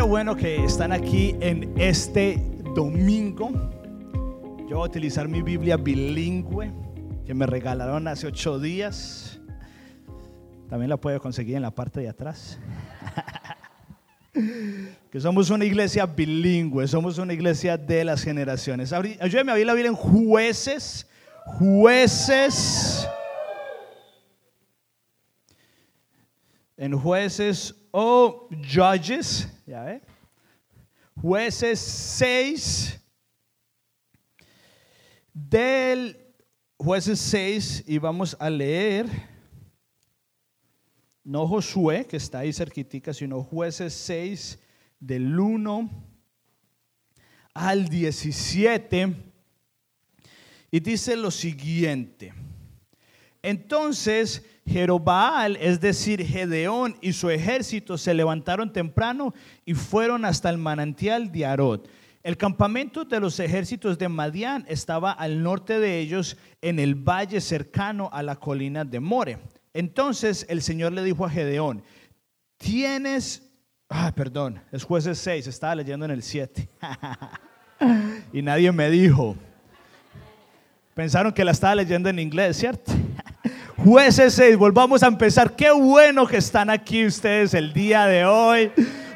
Qué bueno que están aquí en este domingo. Yo voy a utilizar mi Biblia bilingüe que me regalaron hace ocho días. También la puedo conseguir en la parte de atrás. que somos una iglesia bilingüe, somos una iglesia de las generaciones. Ayúdame a abrir la Biblia en jueces, jueces. En jueces o judges, ya ve. Jueces 6 del jueces 6 y vamos a leer no Josué, que está ahí cerquitica, sino jueces 6 del 1 al 17. Y dice lo siguiente. Entonces Jerobaal, es decir, Gedeón y su ejército se levantaron temprano y fueron hasta el manantial de Arod. El campamento de los ejércitos de Madián estaba al norte de ellos en el valle cercano a la colina de More. Entonces el Señor le dijo a Gedeón, tienes, ah, perdón, es jueces 6, estaba leyendo en el 7. y nadie me dijo. Pensaron que la estaba leyendo en inglés, ¿cierto? Jueces 6, volvamos a empezar. Qué bueno que están aquí ustedes el día de hoy.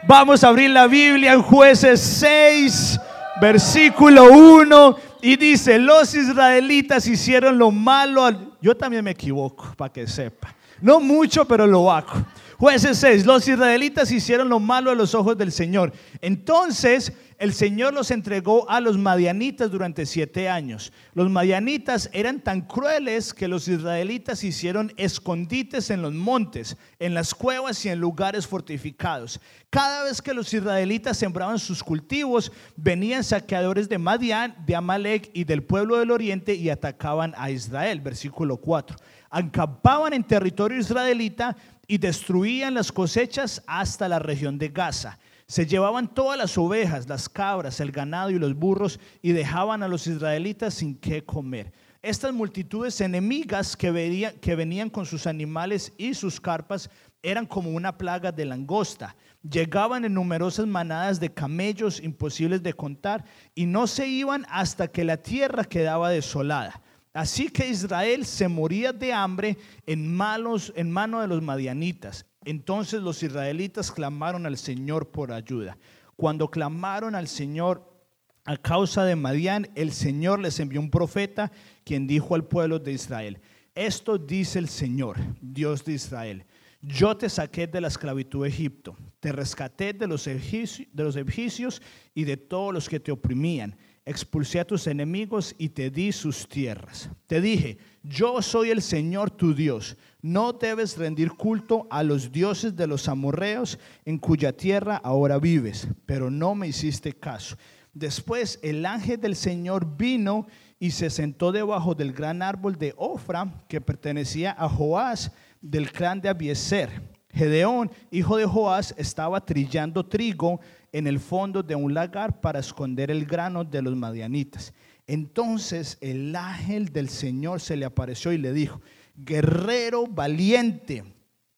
Vamos a abrir la Biblia en jueces 6, versículo 1. Y dice, los israelitas hicieron lo malo. Yo también me equivoco, para que sepa. No mucho, pero lo hago. Jueces 6, los israelitas hicieron lo malo a los ojos del Señor. Entonces el Señor los entregó a los madianitas durante siete años. Los madianitas eran tan crueles que los israelitas hicieron escondites en los montes, en las cuevas y en lugares fortificados. Cada vez que los israelitas sembraban sus cultivos, venían saqueadores de Madián, de Amalek y del pueblo del oriente y atacaban a Israel. Versículo 4. Acampaban en territorio israelita y destruían las cosechas hasta la región de Gaza. Se llevaban todas las ovejas, las cabras, el ganado y los burros y dejaban a los israelitas sin qué comer. Estas multitudes enemigas que, venían, con sus animales y sus carpas eran como una plaga de langosta. Llegaban en numerosas manadas de camellos imposibles de contar y no se iban hasta que la tierra quedaba desolada. Así que Israel se moría de hambre en, malos, en mano de los madianitas. Entonces los israelitas clamaron al Señor por ayuda. Cuando clamaron al Señor a causa de Madián, el Señor les envió un profeta quien dijo al pueblo de Israel, esto dice el Señor, Dios de Israel, yo te saqué de la esclavitud de Egipto, te rescaté de los, de los egipcios y de todos los que te oprimían expulsé a tus enemigos y te di sus tierras. Te dije, yo soy el Señor tu Dios. No debes rendir culto a los dioses de los amorreos en cuya tierra ahora vives, pero no me hiciste caso. Después el ángel del Señor vino y se sentó debajo del gran árbol de Ofra que pertenecía a Joás del clan de Abieser. Gedeón, hijo de Joás, estaba trillando trigo en el fondo de un lagar para esconder el grano de los madianitas. Entonces el ángel del Señor se le apareció y le dijo, guerrero valiente,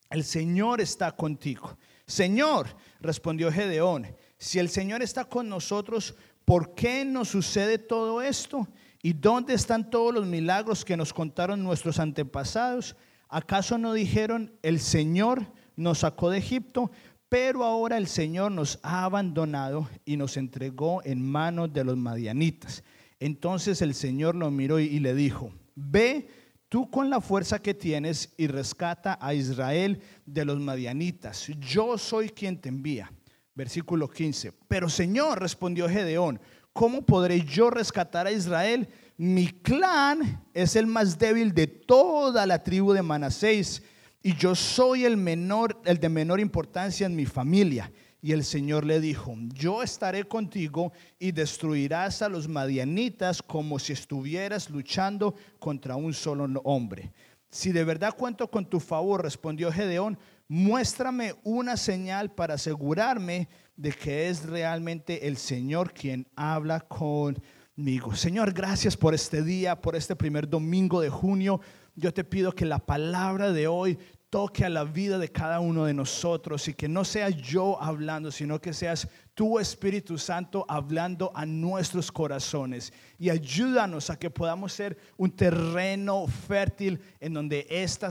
el Señor está contigo. Señor, respondió Gedeón, si el Señor está con nosotros, ¿por qué nos sucede todo esto? ¿Y dónde están todos los milagros que nos contaron nuestros antepasados? ¿Acaso no dijeron, el Señor nos sacó de Egipto? Pero ahora el Señor nos ha abandonado y nos entregó en manos de los madianitas. Entonces el Señor lo miró y le dijo, ve tú con la fuerza que tienes y rescata a Israel de los madianitas. Yo soy quien te envía. Versículo 15. Pero Señor, respondió Gedeón, ¿cómo podré yo rescatar a Israel? Mi clan es el más débil de toda la tribu de Manasés y yo soy el menor, el de menor importancia en mi familia. Y el Señor le dijo, yo estaré contigo y destruirás a los madianitas como si estuvieras luchando contra un solo hombre. Si de verdad cuento con tu favor, respondió Gedeón, muéstrame una señal para asegurarme de que es realmente el Señor quien habla conmigo. Señor, gracias por este día, por este primer domingo de junio. Yo te pido que la palabra de hoy toque a la vida de cada uno de nosotros y que no sea yo hablando, sino que seas tu Espíritu Santo hablando a nuestros corazones. Y ayúdanos a que podamos ser un terreno fértil en donde esta,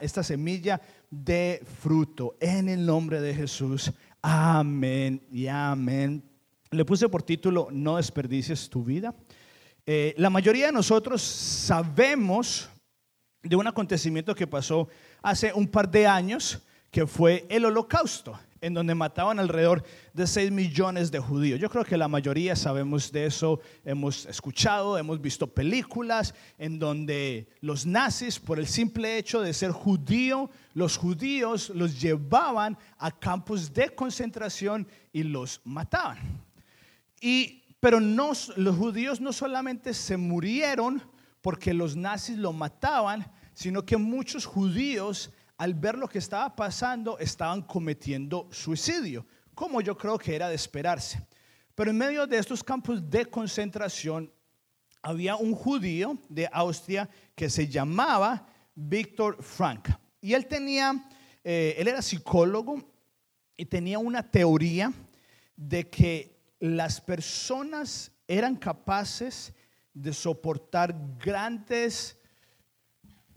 esta semilla dé fruto. En el nombre de Jesús. Amén y amén. Le puse por título, no desperdicies tu vida. Eh, la mayoría de nosotros sabemos de un acontecimiento que pasó hace un par de años, que fue el holocausto, en donde mataban alrededor de 6 millones de judíos. Yo creo que la mayoría sabemos de eso, hemos escuchado, hemos visto películas en donde los nazis, por el simple hecho de ser judío, los judíos los llevaban a campos de concentración y los mataban. Y, pero no, los judíos no solamente se murieron porque los nazis lo mataban, sino que muchos judíos, al ver lo que estaba pasando, estaban cometiendo suicidio, como yo creo que era de esperarse. Pero en medio de estos campos de concentración, había un judío de Austria que se llamaba Víctor Frank. Y él tenía, eh, él era psicólogo y tenía una teoría de que las personas eran capaces de soportar grandes,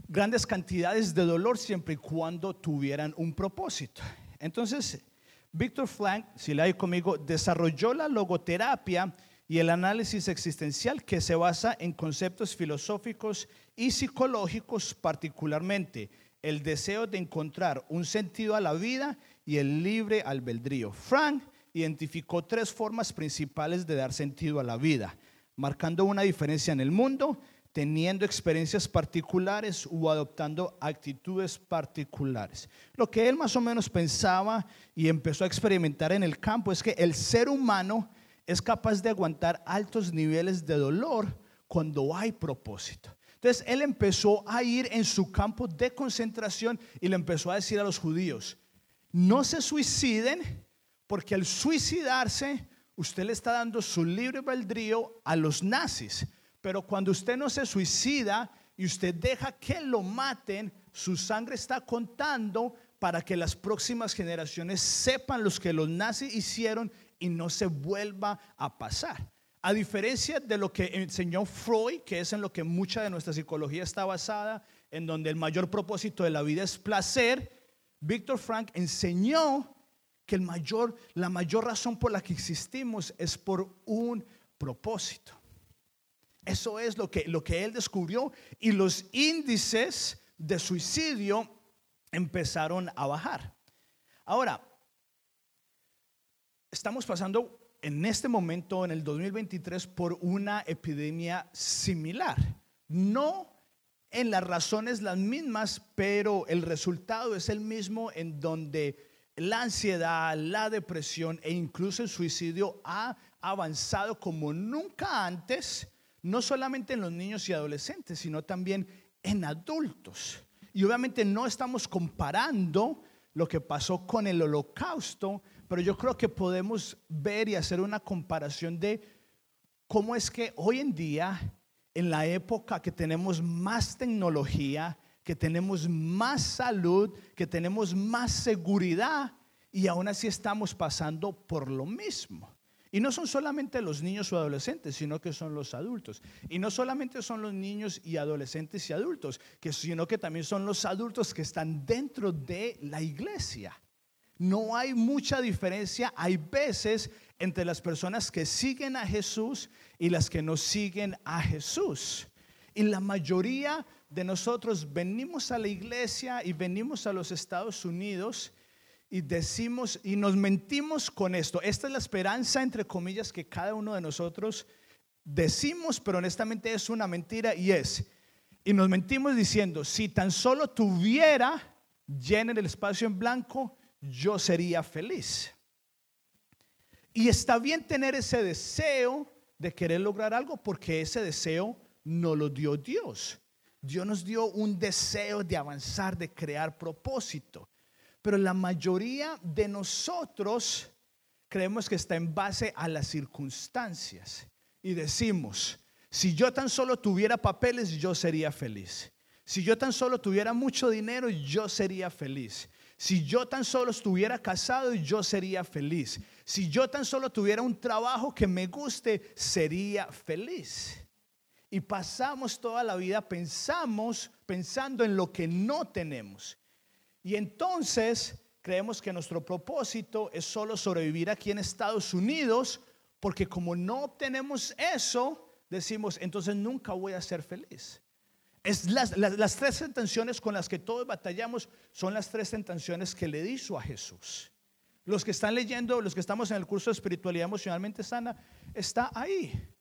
grandes cantidades de dolor siempre y cuando tuvieran un propósito. Entonces, Víctor Frank, si le hay conmigo, desarrolló la logoterapia y el análisis existencial que se basa en conceptos filosóficos y psicológicos, particularmente el deseo de encontrar un sentido a la vida y el libre albedrío. Frank identificó tres formas principales de dar sentido a la vida marcando una diferencia en el mundo, teniendo experiencias particulares o adoptando actitudes particulares. Lo que él más o menos pensaba y empezó a experimentar en el campo es que el ser humano es capaz de aguantar altos niveles de dolor cuando hay propósito. Entonces él empezó a ir en su campo de concentración y le empezó a decir a los judíos, no se suiciden porque al suicidarse usted le está dando su libre albedrío a los nazis. Pero cuando usted no se suicida y usted deja que lo maten, su sangre está contando para que las próximas generaciones sepan los que los nazis hicieron y no se vuelva a pasar. A diferencia de lo que enseñó Freud, que es en lo que mucha de nuestra psicología está basada, en donde el mayor propósito de la vida es placer, Víctor Frank enseñó que el mayor, la mayor razón por la que existimos es por un propósito. Eso es lo que, lo que él descubrió y los índices de suicidio empezaron a bajar. Ahora, estamos pasando en este momento, en el 2023, por una epidemia similar. No en las razones las mismas, pero el resultado es el mismo en donde la ansiedad, la depresión e incluso el suicidio ha avanzado como nunca antes, no solamente en los niños y adolescentes, sino también en adultos. Y obviamente no estamos comparando lo que pasó con el holocausto, pero yo creo que podemos ver y hacer una comparación de cómo es que hoy en día, en la época que tenemos más tecnología, que tenemos más salud, que tenemos más seguridad y aún así estamos pasando por lo mismo. Y no son solamente los niños o adolescentes, sino que son los adultos. Y no solamente son los niños y adolescentes y adultos, sino que también son los adultos que están dentro de la iglesia. No hay mucha diferencia, hay veces entre las personas que siguen a Jesús y las que no siguen a Jesús. Y la mayoría de nosotros venimos a la iglesia y venimos a los Estados Unidos y decimos y nos mentimos con esto. Esta es la esperanza, entre comillas, que cada uno de nosotros decimos, pero honestamente es una mentira y es. Y nos mentimos diciendo, si tan solo tuviera lleno el espacio en blanco, yo sería feliz. Y está bien tener ese deseo de querer lograr algo porque ese deseo no lo dio Dios. Dios nos dio un deseo de avanzar, de crear propósito. Pero la mayoría de nosotros creemos que está en base a las circunstancias. Y decimos, si yo tan solo tuviera papeles, yo sería feliz. Si yo tan solo tuviera mucho dinero, yo sería feliz. Si yo tan solo estuviera casado, yo sería feliz. Si yo tan solo tuviera un trabajo que me guste, sería feliz. Y pasamos toda la vida pensamos pensando en lo que no tenemos. Y entonces creemos que nuestro propósito es solo sobrevivir aquí en Estados Unidos, porque como no obtenemos eso, decimos, entonces nunca voy a ser feliz. Es las, las, tres tentaciones con las que todos batallamos son las tres tentaciones que le hizo a Jesús. Los que están leyendo, los que estamos en el curso de espiritualidad emocionalmente sana, está ahí.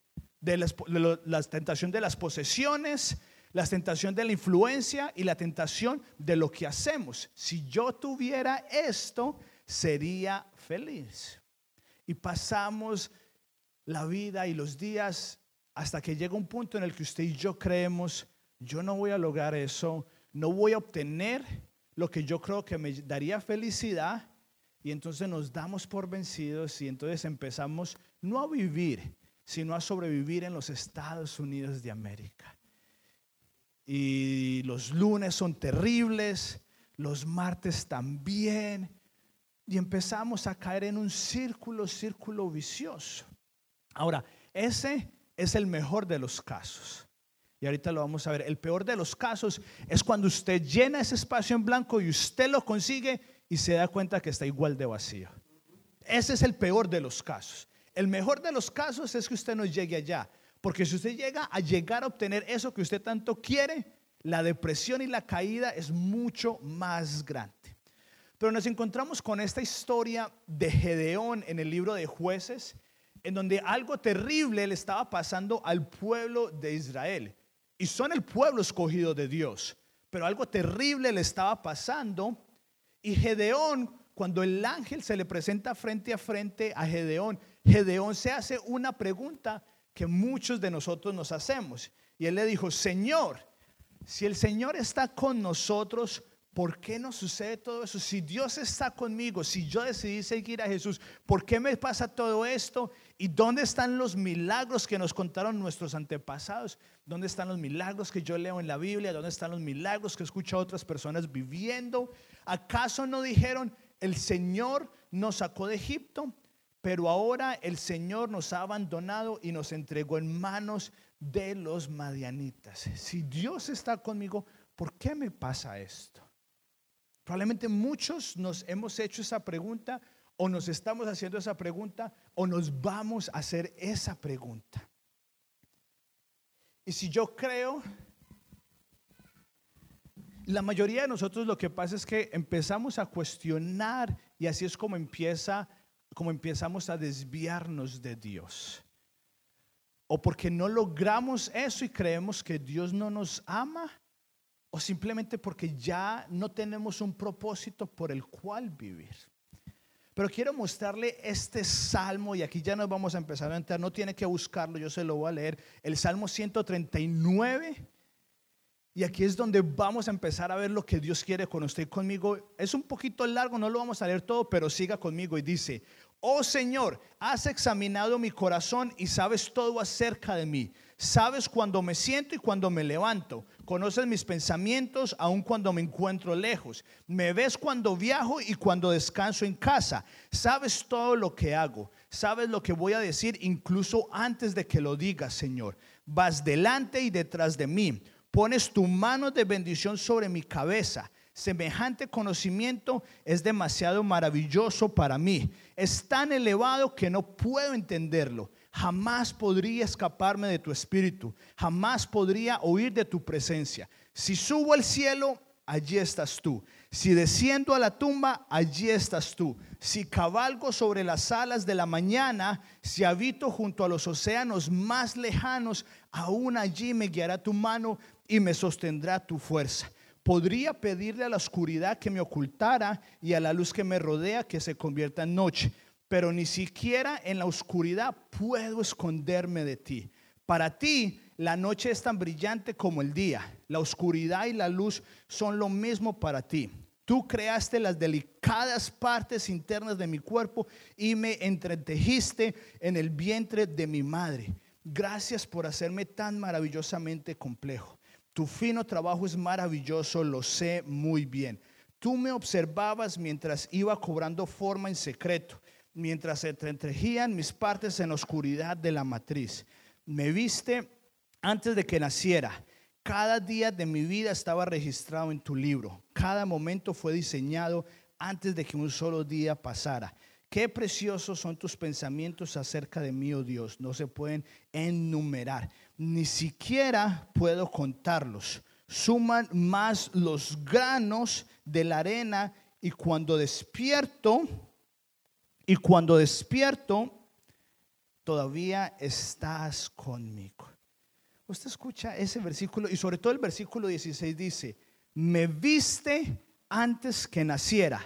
De, la tentación de las posesiones, la tentación de la influencia y la tentación de lo que hacemos. Si yo tuviera esto, sería feliz. Y pasamos la vida y los días hasta que llega un punto en el que usted y yo creemos yo no voy a lograr eso, no voy a obtener lo que yo creo que me daría felicidad y entonces nos damos por vencidos y entonces empezamos no a vivir, sino a sobrevivir en los Estados Unidos de América. Y los lunes son terribles, los martes también, y empezamos a caer en un círculo, círculo vicioso. Ahora, ese es el mejor de los casos. Y ahorita lo vamos a ver. El peor de los casos es cuando usted llena ese espacio en blanco y usted lo consigue y se da cuenta que está igual de vacío. Ese es el peor de los casos. El mejor de los casos es que usted no llegue allá. Porque si usted llega a llegar a obtener eso que usted tanto quiere, la depresión y la caída es mucho más grande. Pero nos encontramos con esta historia de Gedeón en el libro de jueces, en donde algo terrible le estaba pasando al pueblo de Israel y son el pueblo escogido de Dios. Pero algo terrible le estaba pasando y Gedeón, cuando el ángel se le presenta frente a frente a Gedeón, Gedeón se hace una pregunta que muchos de nosotros nos hacemos. Y él le dijo, Señor, si el Señor está con nosotros, ¿por qué nos sucede todo eso? Si Dios está conmigo, si yo decidí seguir a Jesús, ¿por qué me pasa todo esto? ¿Y dónde están los milagros que nos contaron nuestros antepasados? ¿Dónde están los milagros que yo leo en la Biblia? ¿Dónde están los milagros que escucho a otras personas viviendo? ¿Acaso no dijeron, el Señor nos sacó de Egipto, pero ahora el Señor nos ha abandonado y nos entregó en manos de los madianitas? Si Dios está conmigo, ¿por qué me pasa esto? Probablemente muchos nos hemos hecho esa pregunta o nos estamos haciendo esa pregunta o nos vamos a hacer esa pregunta. Y si yo creo, la mayoría de nosotros lo que pasa es que empezamos a cuestionar y así es como empieza como empezamos a desviarnos de Dios. O porque no logramos eso y creemos que Dios no nos ama, o simplemente porque ya no tenemos un propósito por el cual vivir. Pero quiero mostrarle este salmo y aquí ya nos vamos a empezar a entrar. No tiene que buscarlo, yo se lo voy a leer. El salmo 139. Y aquí es donde vamos a empezar a ver lo que Dios quiere con usted y conmigo. Es un poquito largo, no lo vamos a leer todo, pero siga conmigo y dice, oh Señor, has examinado mi corazón y sabes todo acerca de mí. Sabes cuando me siento y cuando me levanto. Conoces mis pensamientos aun cuando me encuentro lejos. Me ves cuando viajo y cuando descanso en casa. Sabes todo lo que hago. Sabes lo que voy a decir incluso antes de que lo digas, Señor. Vas delante y detrás de mí. Pones tu mano de bendición sobre mi cabeza. Semejante conocimiento es demasiado maravilloso para mí. Es tan elevado que no puedo entenderlo jamás podría escaparme de tu espíritu, jamás podría oír de tu presencia. Si subo al cielo, allí estás tú. Si desciendo a la tumba, allí estás tú. Si cabalgo sobre las alas de la mañana, si habito junto a los océanos más lejanos, aún allí me guiará tu mano y me sostendrá tu fuerza. Podría pedirle a la oscuridad que me ocultara y a la luz que me rodea que se convierta en noche pero ni siquiera en la oscuridad puedo esconderme de ti. Para ti, la noche es tan brillante como el día. La oscuridad y la luz son lo mismo para ti. Tú creaste las delicadas partes internas de mi cuerpo y me entretejiste en el vientre de mi madre. Gracias por hacerme tan maravillosamente complejo. Tu fino trabajo es maravilloso, lo sé muy bien. Tú me observabas mientras iba cobrando forma en secreto, mientras se entretejían mis partes en la oscuridad de la matriz. Me viste antes de que naciera. Cada día de mi vida estaba registrado en tu libro. Cada momento fue diseñado antes de que un solo día pasara. Qué preciosos son tus pensamientos acerca de mí, oh Dios. No se pueden enumerar. Ni siquiera puedo contarlos. Suman más los granos de la arena y cuando despierto, y cuando despierto, todavía estás conmigo. Usted escucha ese versículo y sobre todo el versículo 16 dice, me viste antes que naciera.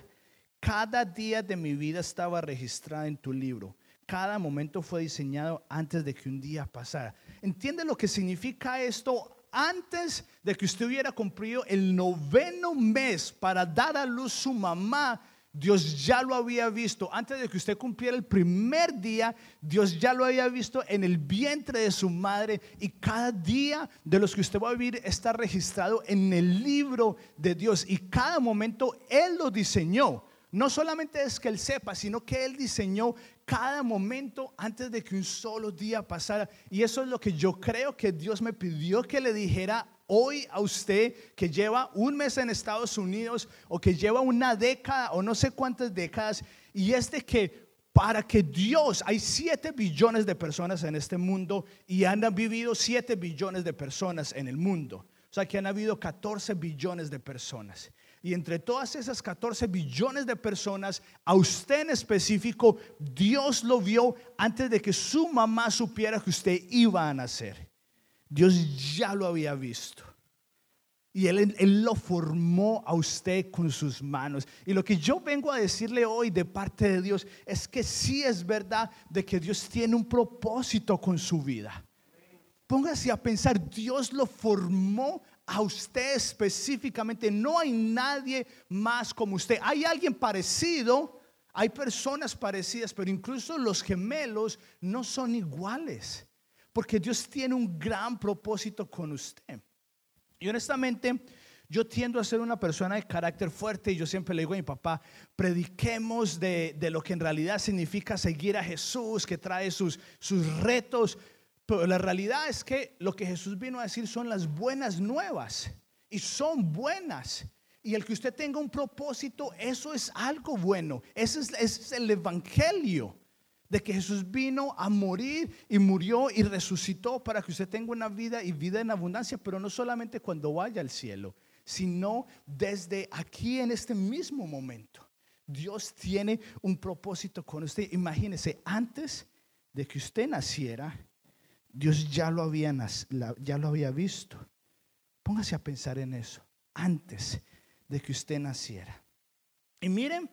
Cada día de mi vida estaba registrada en tu libro. Cada momento fue diseñado antes de que un día pasara. ¿Entiende lo que significa esto? Antes de que usted hubiera cumplido el noveno mes para dar a luz su mamá, Dios ya lo había visto. Antes de que usted cumpliera el primer día, Dios ya lo había visto en el vientre de su madre. Y cada día de los que usted va a vivir está registrado en el libro de Dios. Y cada momento Él lo diseñó. No solamente es que Él sepa, sino que Él diseñó cada momento antes de que un solo día pasara. Y eso es lo que yo creo que Dios me pidió que le dijera hoy a usted que lleva un mes en Estados Unidos o que lleva una década o no sé cuántas décadas, y es de que para que Dios, hay 7 billones de personas en este mundo y han vivido 7 billones de personas en el mundo. O sea que han habido 14 billones de personas. Y entre todas esas 14 billones de personas, a usted en específico, Dios lo vio antes de que su mamá supiera que usted iba a nacer. Dios ya lo había visto. Y él, él, lo formó a usted con sus manos. Y lo que yo vengo a decirle hoy de parte de Dios es que sí es verdad de que Dios tiene un propósito con su vida. Póngase a pensar, Dios lo formó a usted específicamente. No hay nadie más como usted. Hay alguien parecido, hay personas parecidas, pero incluso los gemelos no son iguales porque Dios tiene un gran propósito con usted. Y honestamente, yo tiendo a ser una persona de carácter fuerte y yo siempre le digo a mi papá, prediquemos de, lo que en realidad significa seguir a Jesús, que trae sus, sus retos. Pero la realidad es que lo que Jesús vino a decir son las buenas nuevas y son buenas. Y el que usted tenga un propósito, eso es algo bueno. Ese es, el Evangelio de que Jesús vino a morir y murió y resucitó para que usted tenga una vida y vida en abundancia, pero no solamente cuando vaya al cielo, sino desde aquí en este mismo momento. Dios tiene un propósito con usted. Imagínese, antes de que usted naciera, Dios ya lo había, ya lo había visto. Póngase a pensar en eso, antes de que usted naciera. Y miren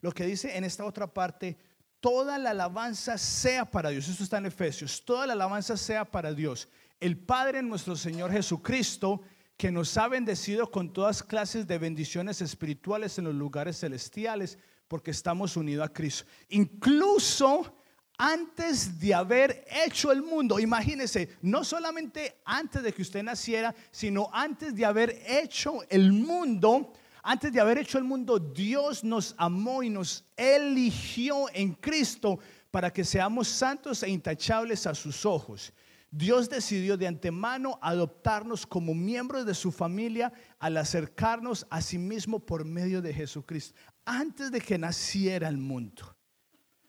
lo que dice en esta otra parte, toda la alabanza sea para Dios. Esto está en Efesios. Toda la alabanza sea para Dios. El Padre nuestro Señor Jesucristo, que nos ha bendecido con todas clases de bendiciones espirituales en los lugares celestiales, porque estamos unidos a Cristo. Incluso antes de haber hecho el mundo, imagínese, no solamente antes de que usted naciera, sino antes de haber hecho el mundo, antes de haber hecho el mundo, Dios nos amó y nos eligió en Cristo para que seamos santos e intachables a sus ojos. Dios decidió de antemano adoptarnos como miembros de su familia al acercarnos a sí mismo por medio de Jesucristo, antes de que naciera el mundo.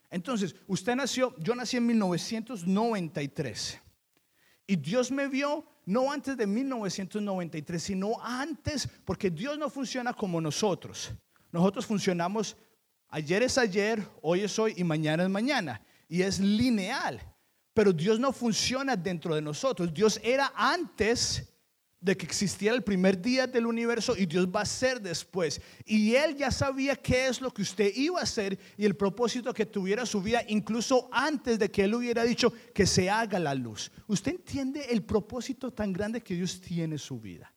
Entonces, usted nació, yo nací en 1993 y Dios me vio no antes de 1993, sino antes, porque Dios no funciona como nosotros. Nosotros funcionamos, ayer es ayer, hoy es hoy y mañana es mañana. Y es lineal. Pero Dios no funciona dentro de nosotros. Dios era antes de que existiera el primer día del universo y Dios va a ser después. Y Él ya sabía qué es lo que usted iba a hacer y el propósito que tuviera su vida, incluso antes de que Él hubiera dicho que se haga la luz. ¿Usted entiende el propósito tan grande que Dios tiene en su vida?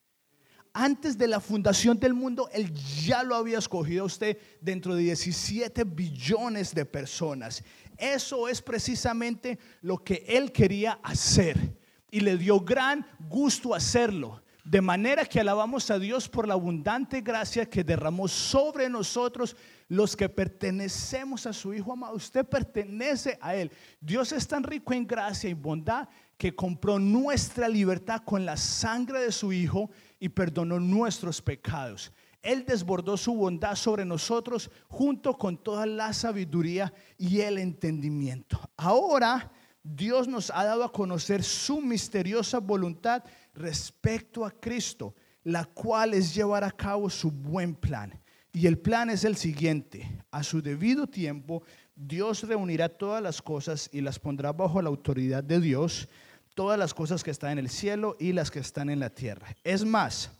Antes de la fundación del mundo, Él ya lo había escogido a usted dentro de 17 billones de personas. Eso es precisamente lo que Él quería hacer y le dio gran gusto hacerlo. De manera que alabamos a Dios por la abundante gracia que derramó sobre nosotros los que pertenecemos a su Hijo amado. Usted pertenece a Él. Dios es tan rico en gracia y bondad que compró nuestra libertad con la sangre de su Hijo y perdonó nuestros pecados. Él desbordó su bondad sobre nosotros junto con toda la sabiduría y el entendimiento. Ahora Dios nos ha dado a conocer su misteriosa voluntad respecto a Cristo, la cual es llevar a cabo su buen plan. Y el plan es el siguiente, a su debido tiempo, Dios reunirá todas las cosas y las pondrá bajo la autoridad de Dios, todas las cosas que están en el cielo y las que están en la tierra. Es más,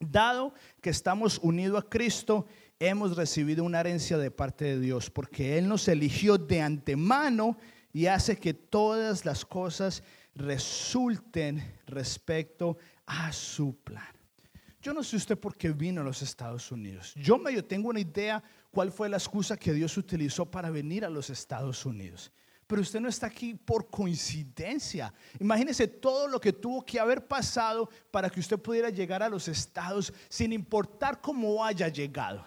dado que estamos unidos a Cristo, hemos recibido una herencia de parte de Dios, porque Él nos eligió de antemano y hace que todas las cosas resulten respecto a su plan. Yo no sé usted por qué vino a los Estados Unidos. Yo medio tengo una idea cuál fue la excusa que Dios utilizó para venir a los Estados Unidos. Pero usted no está aquí por coincidencia. Imagínese todo lo que tuvo que haber pasado para que usted pudiera llegar a los estados sin importar cómo haya llegado.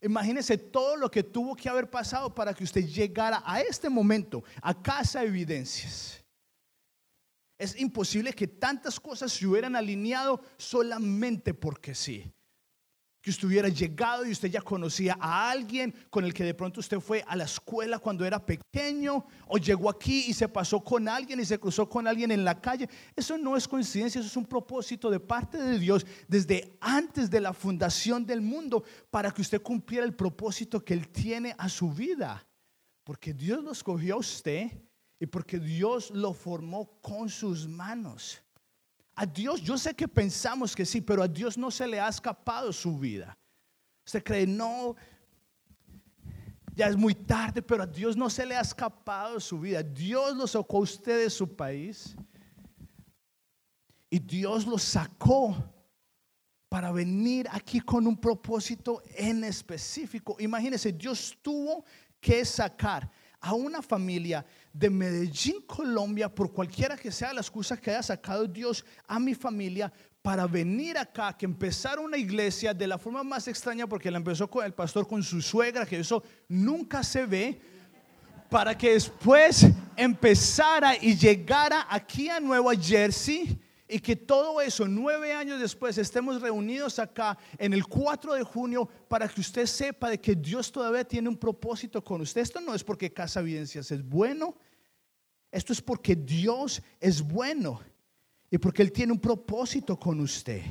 Imagínese todo lo que tuvo que haber pasado para que usted llegara a este momento, a casa de evidencias. Es imposible que tantas cosas se hubieran alineado solamente porque sí. Que usted hubiera llegado y usted ya conocía a alguien con el que de pronto usted fue a la escuela cuando era pequeño o llegó aquí y se pasó con alguien y se cruzó con alguien en la calle. Eso no es coincidencia, eso es un propósito de parte de Dios desde antes de la fundación del mundo para que usted cumpliera el propósito que Él tiene a su vida. Porque Dios lo escogió a usted y porque Dios lo formó con sus manos. A Dios, yo sé que pensamos que sí, pero a Dios no se le ha escapado su vida. Usted cree, no, ya es muy tarde, pero a Dios no se le ha escapado su vida. Dios lo sacó a usted de su país y Dios lo sacó para venir aquí con un propósito en específico. Imagínese, Dios tuvo que sacar a una familia de Medellín, Colombia, por cualquiera que sea la excusa que haya sacado Dios a mi familia para venir acá, que empezara una iglesia de la forma más extraña, porque la empezó el pastor con su suegra, que eso nunca se ve, para que después empezara y llegara aquí a Nueva Jersey y que todo eso, nueve años después, estemos reunidos acá en el 4 de junio para que usted sepa de que Dios todavía tiene un propósito con usted. Esto no es porque Casa Evidencias es bueno, esto es porque Dios es bueno y porque Él tiene un propósito con usted.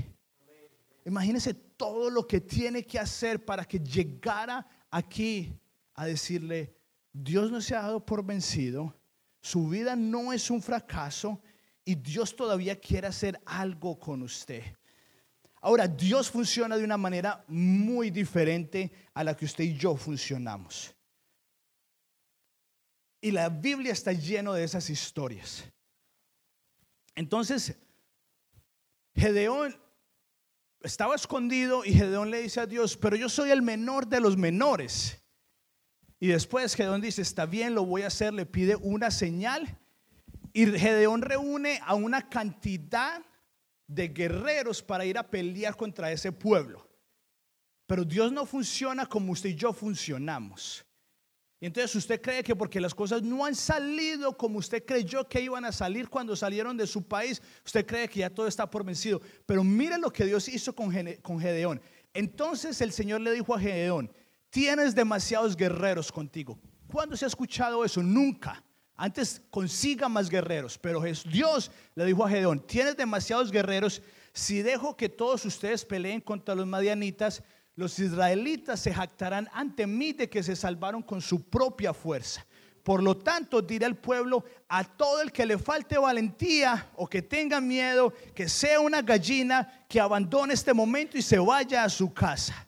Imagínese todo lo que tiene que hacer para que llegara aquí a decirle, Dios no se ha dado por vencido, su vida no es un fracaso y Dios todavía quiere hacer algo con usted. Ahora, Dios funciona de una manera muy diferente a la que usted y yo funcionamos. Y la Biblia está lleno de esas historias. Entonces, Gedeón estaba escondido y Gedeón le dice a Dios, pero yo soy el menor de los menores. Y después Gedeón dice, está bien, lo voy a hacer, le pide una señal y Gedeón reúne a una cantidad de guerreros para ir a pelear contra ese pueblo. Pero Dios no funciona como usted y yo funcionamos. Y entonces usted cree que porque las cosas no han salido como usted creyó que iban a salir cuando salieron de su país, usted cree que ya todo está por vencido. Pero mire lo que Dios hizo con Gedeón. Entonces el Señor le dijo a Gedeón, tienes demasiados guerreros contigo. ¿Cuándo se ha escuchado eso? Nunca. Antes consiga más guerreros, pero Dios le dijo a Gedeón, tienes demasiados guerreros, si dejo que todos ustedes peleen contra los madianitas, los israelitas se jactarán ante mí de que se salvaron con su propia fuerza. Por lo tanto, diré al pueblo, a todo el que le falte valentía o que tenga miedo, que sea una gallina, que abandone este momento y se vaya a su casa.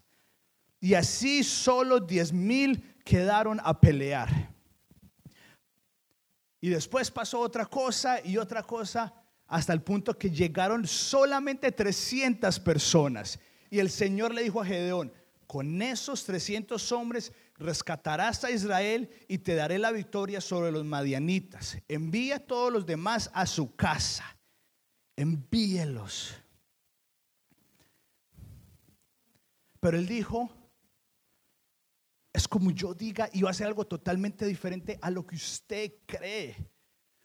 Y así solo diez mil quedaron a pelear. Y después pasó otra cosa y otra cosa hasta el punto que llegaron solamente 300 personas. Y el Señor le dijo a Gedeón, con esos 300 hombres rescatarás a Israel y te daré la victoria sobre los madianitas. Envía a todos los demás a su casa. Envíelos. Pero él dijo, es como yo diga y va a ser algo totalmente diferente a lo que usted cree.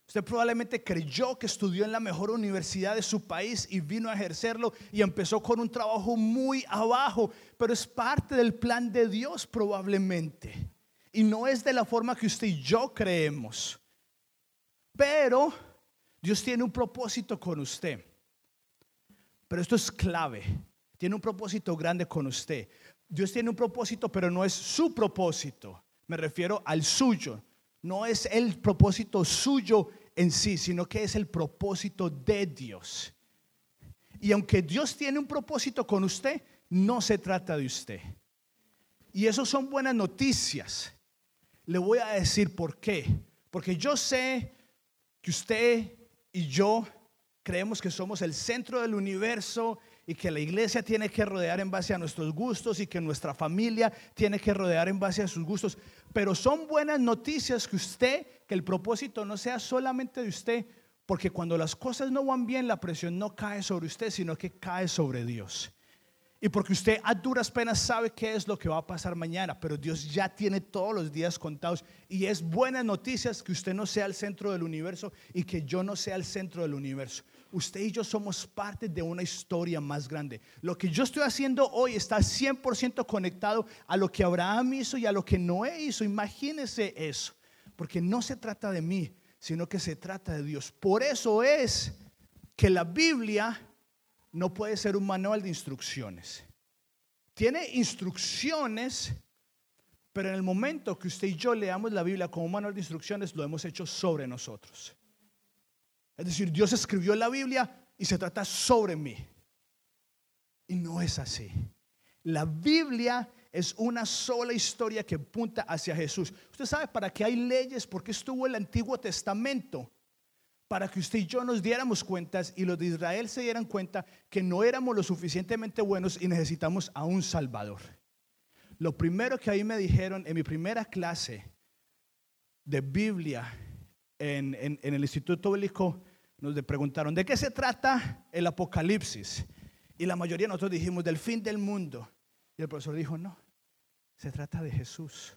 Usted probablemente creyó que estudió en la mejor universidad de su país y vino a ejercerlo y empezó con un trabajo muy abajo, pero es parte del plan de Dios probablemente. Y no es de la forma que usted y yo creemos. Pero Dios tiene un propósito con usted. Pero esto es clave. Tiene un propósito grande con usted. Dios tiene un propósito, pero no es su propósito. Me refiero al suyo. No es el propósito suyo en sí, sino que es el propósito de Dios. Y aunque Dios tiene un propósito con usted, no se trata de usted. Y eso son buenas noticias. Le voy a decir por qué. Porque yo sé que usted y yo creemos que somos el centro del universo y que la iglesia tiene que rodear en base a nuestros gustos y que nuestra familia tiene que rodear en base a sus gustos. Pero son buenas noticias que usted, que el propósito no sea solamente de usted, porque cuando las cosas no van bien, la presión no cae sobre usted, sino que cae sobre Dios. Y porque usted a duras penas sabe qué es lo que va a pasar mañana, pero Dios ya tiene todos los días contados. Y es buenas noticias que usted no sea el centro del universo y que yo no sea el centro del universo. Usted y yo somos parte de una historia más grande. Lo que yo estoy haciendo hoy está 100% conectado a lo que Abraham hizo y a lo que Noé hizo. Imagínese eso, porque no se trata de mí, sino que se trata de Dios. Por eso es que la Biblia no puede ser un manual de instrucciones. Tiene instrucciones, pero en el momento que usted y yo leamos la Biblia como un manual de instrucciones, lo hemos hecho sobre nosotros. Es decir, Dios escribió la Biblia y se trata sobre mí. Y no es así. La Biblia es una sola historia que apunta hacia Jesús. Usted sabe para qué hay leyes, porque estuvo el Antiguo Testamento para que usted y yo nos diéramos cuentas y los de Israel se dieran cuenta que no éramos lo suficientemente buenos y necesitamos a un Salvador. Lo primero que ahí me dijeron en mi primera clase de Biblia en, el Instituto Bíblico, nos preguntaron, ¿de qué se trata el Apocalipsis? Y la mayoría de nosotros dijimos, del fin del mundo. Y el profesor dijo, no, se trata de Jesús.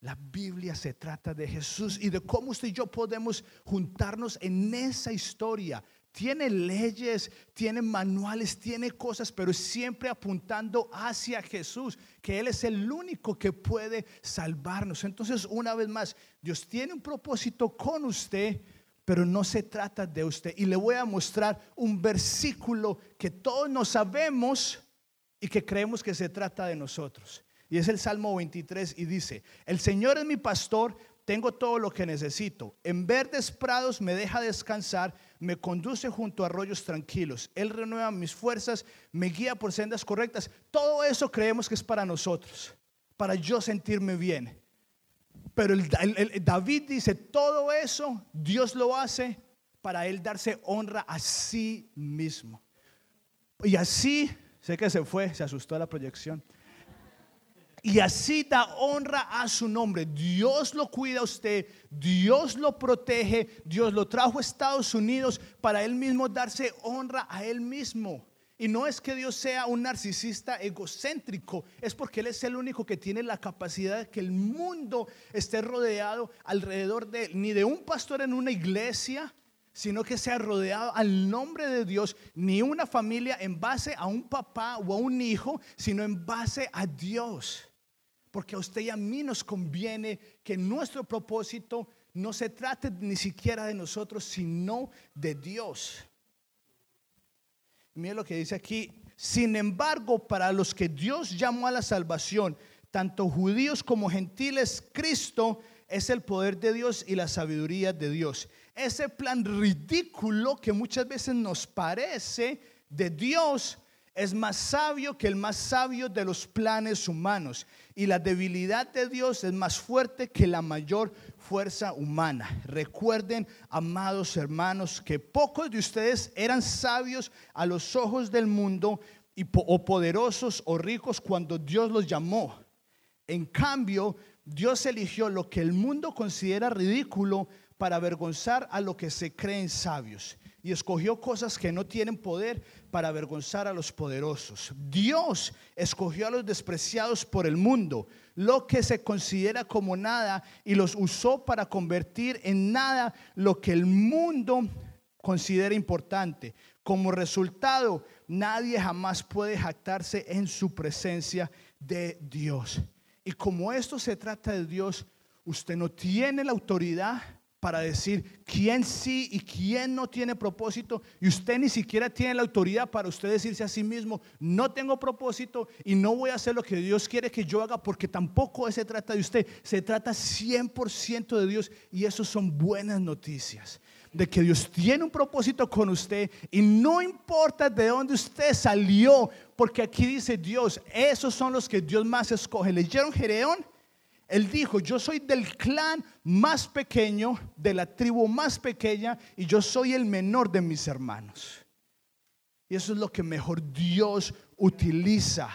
La Biblia se trata de Jesús y de cómo usted y yo podemos juntarnos en esa historia. Tiene leyes, tiene manuales, tiene cosas, pero siempre apuntando hacia Jesús, que Él es el único que puede salvarnos. Entonces, una vez más, Dios tiene un propósito con usted, pero no se trata de usted. Y le voy a mostrar un versículo que todos nos sabemos y que creemos que se trata de nosotros. Y es el Salmo 23 y dice, el Señor es mi pastor, tengo todo lo que necesito. En verdes prados me deja descansar, me conduce junto a arroyos tranquilos. Él renueva mis fuerzas, me guía por sendas correctas. Todo eso creemos que es para nosotros, para yo sentirme bien. Pero David dice, todo eso Dios lo hace para él darse honra a sí mismo. Y así, sé que se fue, se asustó la proyección y así da honra a su nombre. Dios lo cuida a usted, Dios lo protege, Dios lo trajo a Estados Unidos para él mismo darse honra a él mismo. Y no es que Dios sea un narcisista egocéntrico, es porque Él es el único que tiene la capacidad de que el mundo esté rodeado alrededor de él, ni de un pastor en una iglesia, sino que sea rodeado al nombre de Dios, ni una familia en base a un papá o a un hijo, sino en base a Dios porque a usted y a mí nos conviene que nuestro propósito no se trate ni siquiera de nosotros, sino de Dios. Mire lo que dice aquí. Sin embargo, para los que Dios llamó a la salvación, tanto judíos como gentiles, Cristo es el poder de Dios y la sabiduría de Dios. Ese plan ridículo que muchas veces nos parece de Dios es más sabio que el más sabio de los planes humanos. Y la debilidad de Dios es más fuerte que la mayor fuerza humana. Recuerden, amados hermanos, que pocos de ustedes eran sabios a los ojos del mundo o poderosos o ricos cuando Dios los llamó. En cambio, Dios eligió lo que el mundo considera ridículo para avergonzar a lo que se creen sabios. Y escogió cosas que no tienen poder para avergonzar a los poderosos. Dios escogió a los despreciados por el mundo, lo que se considera como nada, y los usó para convertir en nada lo que el mundo considera importante. Como resultado, nadie jamás puede jactarse en su presencia de Dios. Y como esto se trata de Dios, usted no tiene la autoridad para decir quién sí y quién no tiene propósito. Y usted ni siquiera tiene la autoridad para usted decirse a sí mismo, no tengo propósito y no voy a hacer lo que Dios quiere que yo haga porque tampoco se trata de usted. Se trata 100% de Dios y eso son buenas noticias. De que Dios tiene un propósito con usted y no importa de dónde usted salió, porque aquí dice Dios, esos son los que Dios más escoge. ¿Leyeron Gedeón? Él dijo, yo soy del clan más pequeño, de la tribu más pequeña, y yo soy el menor de mis hermanos. Y eso es lo que mejor Dios utiliza.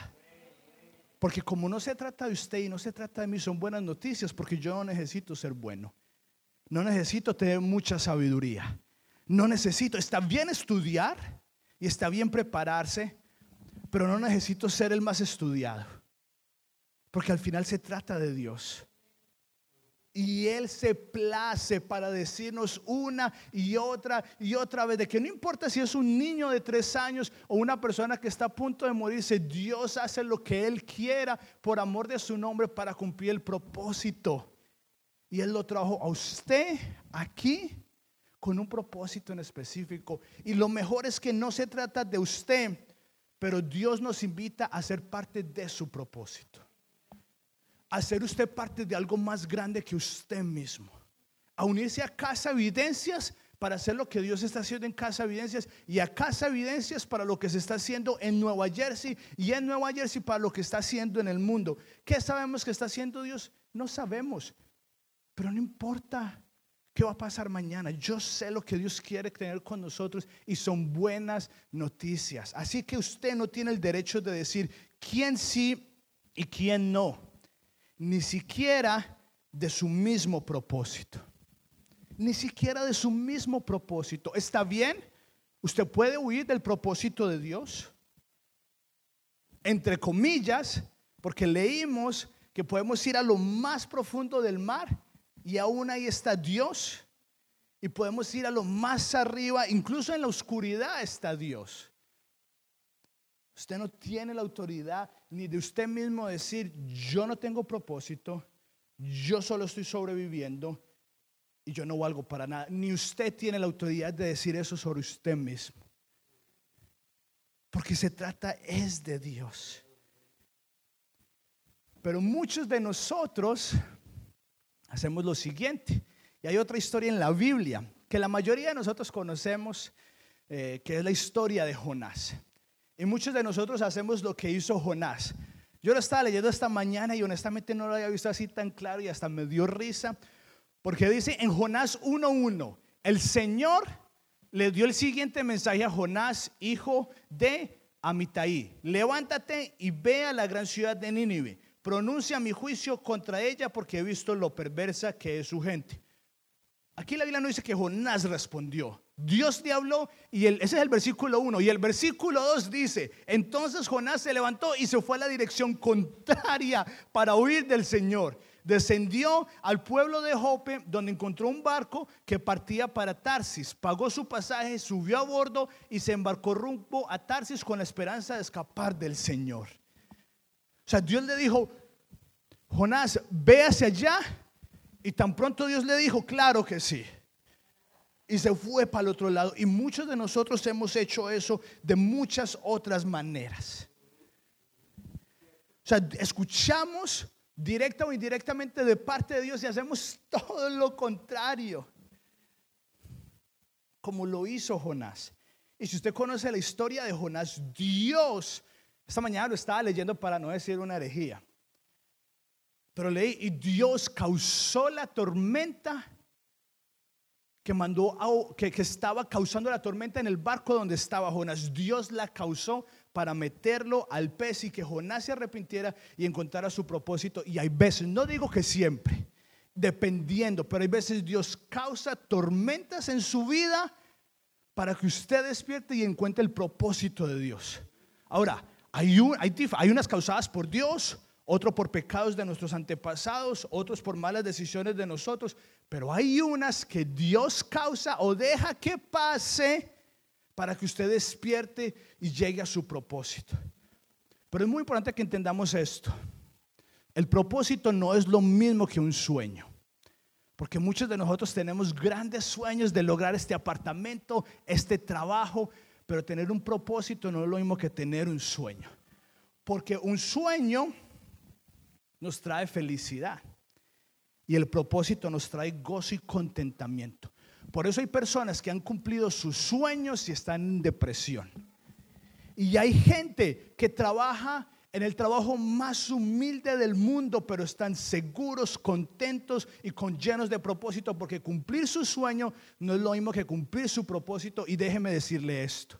Porque como no se trata de usted y no se trata de mí, son buenas noticias, porque yo no necesito ser bueno. No necesito tener mucha sabiduría. No necesito, está bien estudiar y está bien prepararse, pero no necesito ser el más estudiado. Porque al final se trata de Dios. Y Él se place para decirnos una y otra y otra vez de que no importa si es un niño de tres años o una persona que está a punto de morirse, Dios hace lo que Él quiera por amor de su nombre para cumplir el propósito. Y Él lo trajo a usted aquí con un propósito en específico. Y lo mejor es que no se trata de usted, pero Dios nos invita a ser parte de su propósito hacer usted parte de algo más grande que usted mismo. A unirse a Casa Evidencias para hacer lo que Dios está haciendo en Casa Evidencias y a Casa Evidencias para lo que se está haciendo en Nueva Jersey y en Nueva Jersey para lo que está haciendo en el mundo. ¿Qué sabemos que está haciendo Dios? No sabemos, pero no importa qué va a pasar mañana. Yo sé lo que Dios quiere tener con nosotros y son buenas noticias. Así que usted no tiene el derecho de decir quién sí y quién no ni siquiera de su mismo propósito. Ni siquiera de su mismo propósito. ¿Está bien? Usted puede huir del propósito de Dios. Entre comillas, porque leímos que podemos ir a lo más profundo del mar y aún ahí está Dios. Y podemos ir a lo más arriba, incluso en la oscuridad está Dios. Usted no tiene la autoridad ni de usted mismo decir, yo no tengo propósito, yo solo estoy sobreviviendo y yo no valgo para nada. Ni usted tiene la autoridad de decir eso sobre usted mismo. Porque se trata es de Dios. Pero muchos de nosotros hacemos lo siguiente. Y hay otra historia en la Biblia que la mayoría de nosotros conocemos, eh, que es la historia de Jonás. Y muchos de nosotros hacemos lo que hizo Jonás. Yo lo estaba leyendo esta mañana y honestamente no lo había visto así tan claro y hasta me dio risa. Porque dice en Jonás 1.1, el Señor le dio el siguiente mensaje a Jonás, hijo de Amitai. Levántate y ve a la gran ciudad de Nínive. Pronuncia mi juicio contra ella porque he visto lo perversa que es su gente. Aquí la Biblia no dice que Jonás respondió. Dios te habló y ese es el versículo 1. Y el versículo 2 dice, entonces Jonás se levantó y se fue a la dirección contraria para huir del Señor. Descendió al pueblo de Jope, donde encontró un barco que partía para Tarsis. Pagó su pasaje, subió a bordo y se embarcó rumbo a Tarsis con la esperanza de escapar del Señor. O sea, Dios le dijo, Jonás, ve hacia allá y tan pronto Dios le dijo, claro que sí. Y se fue para el otro lado. Y muchos de nosotros hemos hecho eso de muchas otras maneras. O sea, escuchamos directa o indirectamente de parte de Dios y hacemos todo lo contrario. Como lo hizo Jonás. Y si usted conoce la historia de Jonás, Dios, esta mañana lo estaba leyendo para no decir una herejía. Pero leí, y Dios causó la tormenta que mandó, que, que estaba causando la tormenta en el barco donde estaba Jonás. Dios la causó para meterlo al pez y que Jonás se arrepintiera y encontrara su propósito. Y hay veces, no digo que siempre, dependiendo, pero hay veces Dios causa tormentas en su vida para que usted despierte y encuentre el propósito de Dios. Ahora, hay, hay, unas causadas por Dios, otro por pecados de nuestros antepasados, otros por malas decisiones de nosotros, pero hay unas que Dios causa o deja que pase para que usted despierte y llegue a su propósito. Pero es muy importante que entendamos esto. El propósito no es lo mismo que un sueño. Porque muchos de nosotros tenemos grandes sueños de lograr este apartamento, este trabajo, pero tener un propósito no es lo mismo que tener un sueño. Porque un sueño nos trae felicidad y el propósito nos trae gozo y contentamiento. Por eso hay personas que han cumplido sus sueños y están en depresión. Y hay gente que trabaja en el trabajo más humilde del mundo, pero están seguros, contentos y con llenos de propósito, porque cumplir su sueño no es lo mismo que cumplir su propósito. Y déjeme decirle esto.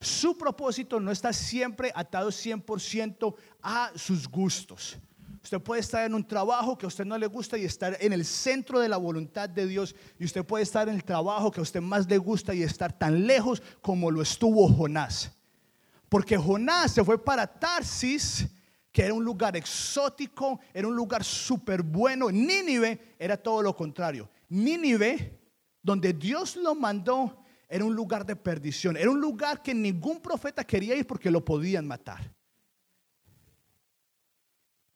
Su propósito no está siempre atado 100% a sus gustos. Usted puede estar en un trabajo que a usted no le gusta y estar en el centro de la voluntad de Dios. Y usted puede estar en el trabajo que a usted más le gusta y estar tan lejos como lo estuvo Jonás. Porque Jonás se fue para Tarsis, que era un lugar exótico, era un lugar súper bueno. Nínive era todo lo contrario. Nínive, donde Dios lo mandó, era un lugar de perdición. Era un lugar que ningún profeta quería ir porque lo podían matar.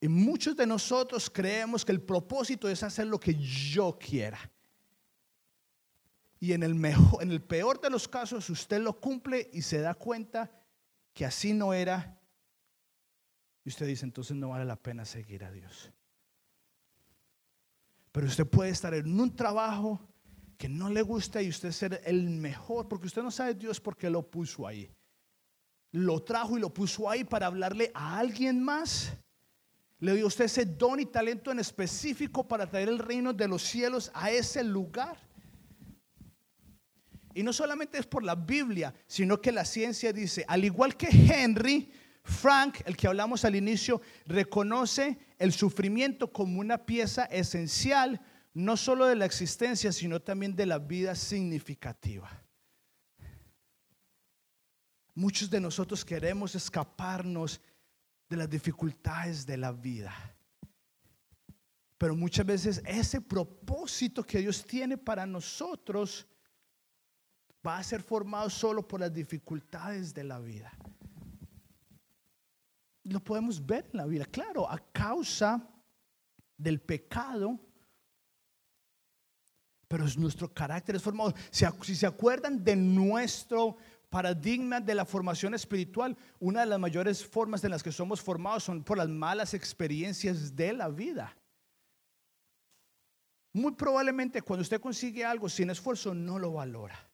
Y muchos de nosotros creemos que el propósito es hacer lo que yo quiera. Y en el, mejor, en el peor de los casos usted lo cumple y se da cuenta que así no era, y usted dice, entonces no vale la pena seguir a Dios. Pero usted puede estar en un trabajo que no le gusta y usted ser el mejor, porque usted no sabe Dios por qué lo puso ahí. Lo trajo y lo puso ahí para hablarle a alguien más. Le dio usted ese don y talento en específico para traer el reino de los cielos a ese lugar. Y no solamente es por la Biblia, sino que la ciencia dice, al igual que Henry, Frank, el que hablamos al inicio, reconoce el sufrimiento como una pieza esencial, no solo de la existencia, sino también de la vida significativa. Muchos de nosotros queremos escaparnos de las dificultades de la vida. Pero muchas veces ese propósito que Dios tiene para nosotros va a ser formado solo por las dificultades de la vida. Lo podemos ver en la vida, claro, a causa del pecado, pero es nuestro carácter es formado. Si se acuerdan de nuestro paradigma de la formación espiritual, una de las mayores formas en las que somos formados son por las malas experiencias de la vida. Muy probablemente cuando usted consigue algo sin esfuerzo no lo valora.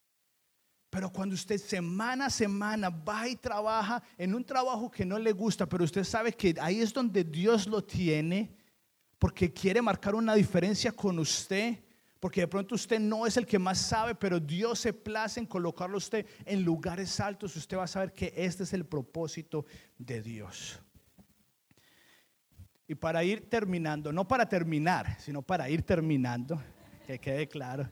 Pero cuando usted semana a semana va y trabaja en un trabajo que no le gusta, pero usted sabe que ahí es donde Dios lo tiene, porque quiere marcar una diferencia con usted, porque de pronto usted no es el que más sabe, pero Dios se place en colocarlo usted en lugares altos, usted va a saber que este es el propósito de Dios. Y para ir terminando, no para terminar, sino para ir terminando, que quede claro.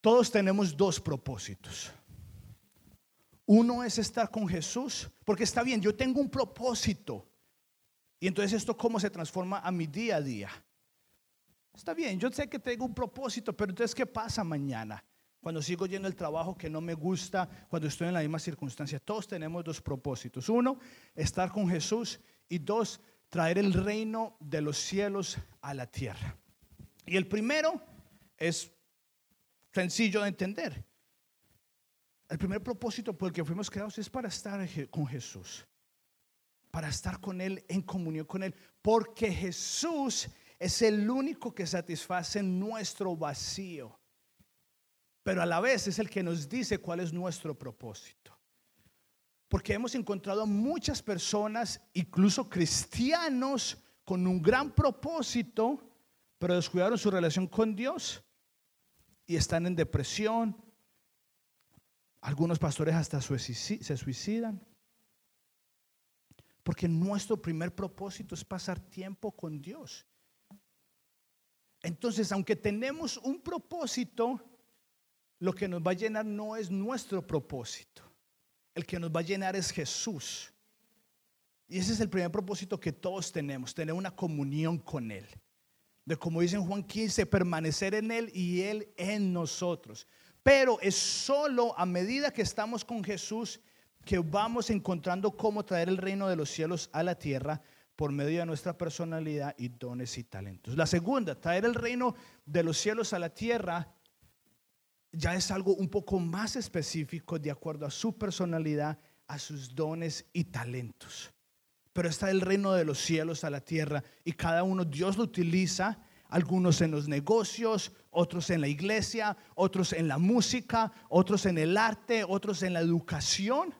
Todos tenemos dos propósitos. Uno es estar con Jesús, porque está bien, yo tengo un propósito. Y entonces esto cómo se transforma a mi día a día. Está bien, yo sé que tengo un propósito, pero entonces ¿qué pasa mañana? Cuando sigo yendo el trabajo que no me gusta, cuando estoy en la misma circunstancia. Todos tenemos dos propósitos. Uno, estar con Jesús. Y dos, traer el reino de los cielos a la tierra. Y el primero es sencillo de entender. El primer propósito por el que fuimos creados es para estar con Jesús, para estar con Él, en comunión con Él, porque Jesús es el único que satisface nuestro vacío, pero a la vez es el que nos dice cuál es nuestro propósito. Porque hemos encontrado muchas personas, incluso cristianos, con un gran propósito, pero descuidaron su relación con Dios y están en depresión. Algunos pastores hasta se suicidan. Porque nuestro primer propósito es pasar tiempo con Dios. Entonces, aunque tenemos un propósito, lo que nos va a llenar no es nuestro propósito. El que nos va a llenar es Jesús. Y ese es el primer propósito que todos tenemos, tener una comunión con Él. De como dice en Juan 15, permanecer en Él y Él en nosotros. Pero es solo a medida que estamos con Jesús que vamos encontrando cómo traer el reino de los cielos a la tierra por medio de nuestra personalidad y dones y talentos. La segunda, traer el reino de los cielos a la tierra ya es algo un poco más específico de acuerdo a su personalidad, a sus dones y talentos. Pero está el reino de los cielos a la tierra y cada uno Dios lo utiliza, algunos en los negocios, otros en la iglesia, otros en la música, otros en el arte, otros en la educación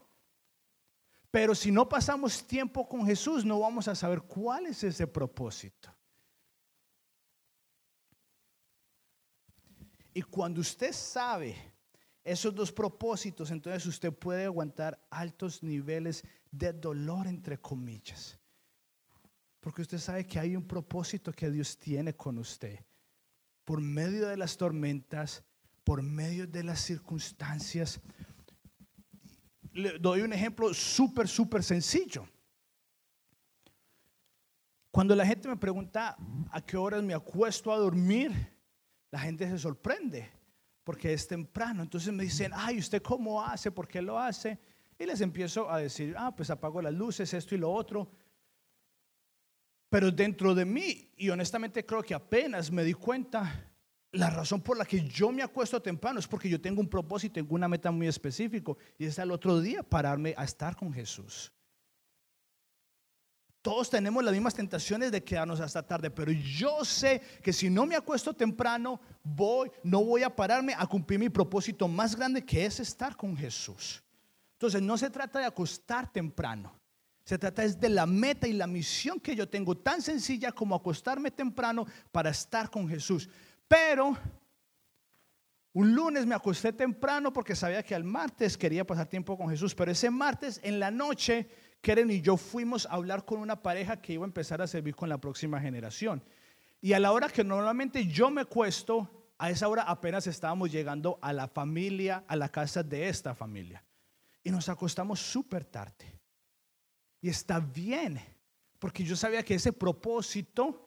pero si no pasamos tiempo con Jesús, no vamos a saber cuál es ese propósito. Y cuando usted sabe esos dos propósitos, entonces usted puede aguantar altos niveles de dolor, entre comillas. Porque usted sabe que hay un propósito que Dios tiene con usted. Por medio de las tormentas, por medio de las circunstancias, le doy un ejemplo súper, súper sencillo. Cuando la gente me pregunta a qué horas me acuesto a dormir, la gente se sorprende porque es temprano. Entonces me dicen, ay, ¿usted cómo hace? ¿Por qué lo hace? Y les empiezo a decir, ah, pues apago las luces, esto y lo otro. Pero dentro de mí, y honestamente creo que apenas me di cuenta, la razón por la que yo me acuesto temprano es porque yo tengo un propósito, tengo una meta muy específico y es al otro día pararme a estar con Jesús. Todos tenemos las mismas tentaciones de quedarnos hasta tarde, pero yo sé que si no me acuesto temprano, voy, no voy a pararme a cumplir mi propósito más grande que es estar con Jesús. Entonces no se trata de acostar temprano, se trata es de la meta y la misión que yo tengo, tan sencilla como acostarme temprano para estar con Jesús. Pero un lunes me acosté temprano porque sabía que al martes quería pasar tiempo con Jesús. Pero ese martes en la noche, Keren y yo fuimos a hablar con una pareja que iba a empezar a servir con la próxima generación. Y a la hora que normalmente yo me cuesto, a esa hora apenas estábamos llegando a la familia, a la casa de esta familia. Y nos acostamos súper tarde. Y está bien, porque yo sabía que ese propósito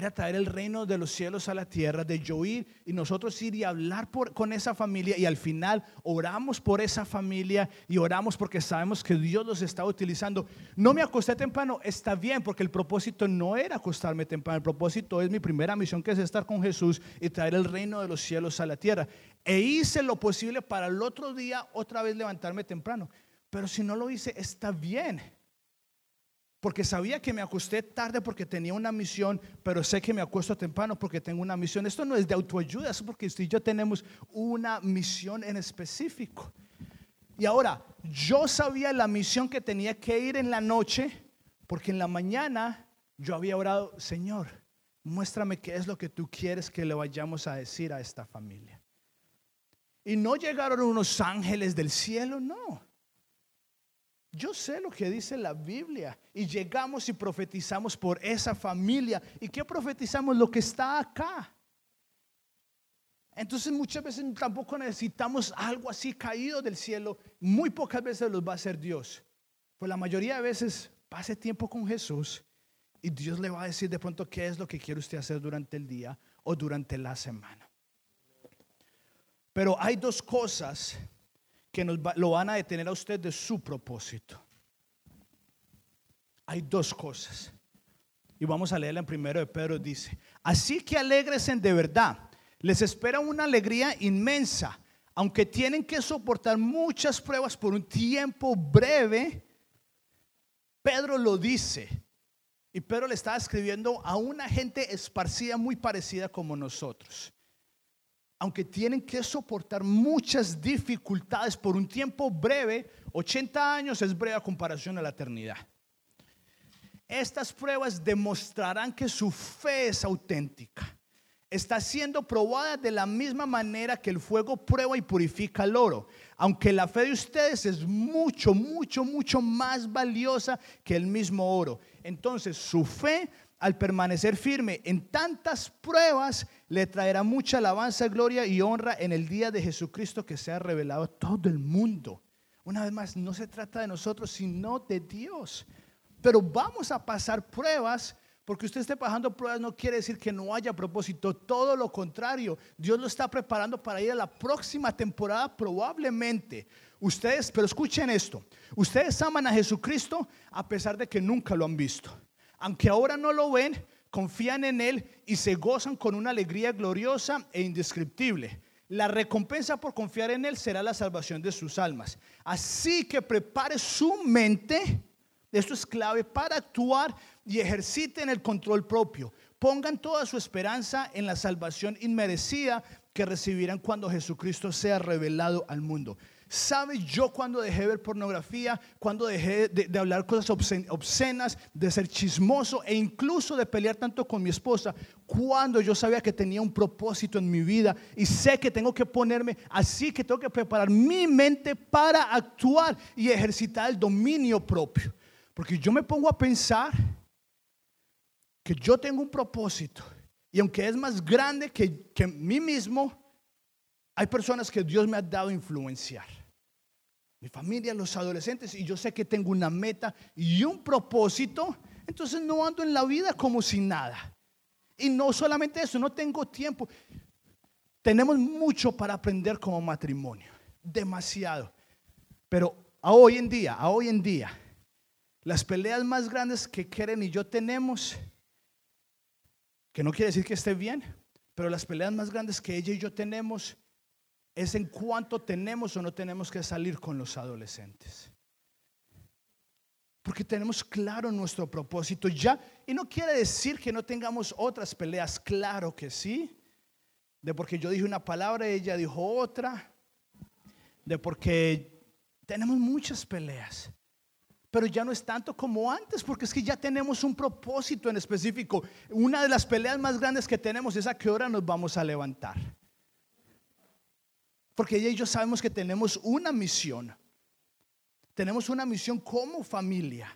era traer el reino de los cielos a la tierra, de yo ir y nosotros ir y hablar con esa familia y al final oramos por esa familia y oramos porque sabemos que Dios los está utilizando. No me acosté temprano, está bien, porque el propósito no era acostarme temprano, el propósito es mi primera misión que es estar con Jesús y traer el reino de los cielos a la tierra. E hice lo posible para el otro día otra vez levantarme temprano, pero si no lo hice, está bien porque sabía que me acosté tarde porque tenía una misión, pero sé que me acuesto temprano porque tengo una misión. Esto no es de autoayuda, es porque usted y yo tenemos una misión en específico. Y ahora, yo sabía la misión que tenía que ir en la noche, porque en la mañana yo había orado, Señor, muéstrame qué es lo que tú quieres que le vayamos a decir a esta familia. Y no llegaron unos ángeles del cielo, no. Yo sé lo que dice la Biblia y llegamos y profetizamos por esa familia. ¿Y qué profetizamos? Lo que está acá. Entonces muchas veces tampoco necesitamos algo así caído del cielo. Muy pocas veces los va a hacer Dios. Pues la mayoría de veces pase tiempo con Jesús y Dios le va a decir de pronto qué es lo que quiere usted hacer durante el día o durante la semana. Pero hay dos cosas que nos lo van a detener a usted de su propósito. Hay dos cosas. Y vamos a leerla en primero de Pedro. Dice, así que alegresen de verdad. Les espera una alegría inmensa. Aunque tienen que soportar muchas pruebas por un tiempo breve, Pedro lo dice. Y Pedro le está escribiendo a una gente esparcida muy parecida como nosotros aunque tienen que soportar muchas dificultades por un tiempo breve, 80 años es breve a comparación a la eternidad. Estas pruebas demostrarán que su fe es auténtica. Está siendo probada de la misma manera que el fuego prueba y purifica el oro. Aunque la fe de ustedes es mucho, mucho, mucho más valiosa que el mismo oro. Entonces su fe al permanecer firme en tantas pruebas, le traerá mucha alabanza, gloria y honra en el día de Jesucristo que se ha revelado a todo el mundo. Una vez más, no se trata de nosotros, sino de Dios. Pero vamos a pasar pruebas, porque usted esté pasando pruebas no quiere decir que no haya propósito, todo lo contrario. Dios lo está preparando para ir a la próxima temporada probablemente. Ustedes, pero escuchen esto, ustedes aman a Jesucristo a pesar de que nunca lo han visto. Aunque ahora no lo ven, confían en Él y se gozan con una alegría gloriosa e indescriptible. La recompensa por confiar en Él será la salvación de sus almas. Así que prepare su mente, esto es clave, para actuar y ejerciten el control propio. Pongan toda su esperanza en la salvación inmerecida que recibirán cuando Jesucristo sea revelado al mundo. ¿Sabe yo cuando dejé de ver pornografía, cuando dejé de, hablar cosas obscenas, de ser chismoso e incluso de pelear tanto con mi esposa? Cuando yo sabía que tenía un propósito en mi vida y sé que tengo que ponerme así, que tengo que preparar mi mente para actuar y ejercitar el dominio propio. Porque yo me pongo a pensar que yo tengo un propósito y aunque es más grande que, que mí mismo, hay personas que Dios me ha dado a influenciar mi familia, los adolescentes, y yo sé que tengo una meta y un propósito, entonces no ando en la vida como sin nada. Y no solamente eso, no tengo tiempo. Tenemos mucho para aprender como matrimonio, demasiado. Pero a hoy en día, a hoy en día, las peleas más grandes que Keren y yo tenemos, que no quiere decir que esté bien, pero las peleas más grandes que ella y yo tenemos es en cuánto tenemos o no tenemos que salir con los adolescentes. Porque tenemos claro nuestro propósito ya. Y no quiere decir que no tengamos otras peleas. Claro que sí. De porque yo dije una palabra, ella dijo otra. De porque tenemos muchas peleas. Pero ya no es tanto como antes, porque es que ya tenemos un propósito en específico. Una de las peleas más grandes que tenemos es a qué hora nos vamos a levantar. Porque ella y sabemos que tenemos una misión. Tenemos una misión como familia.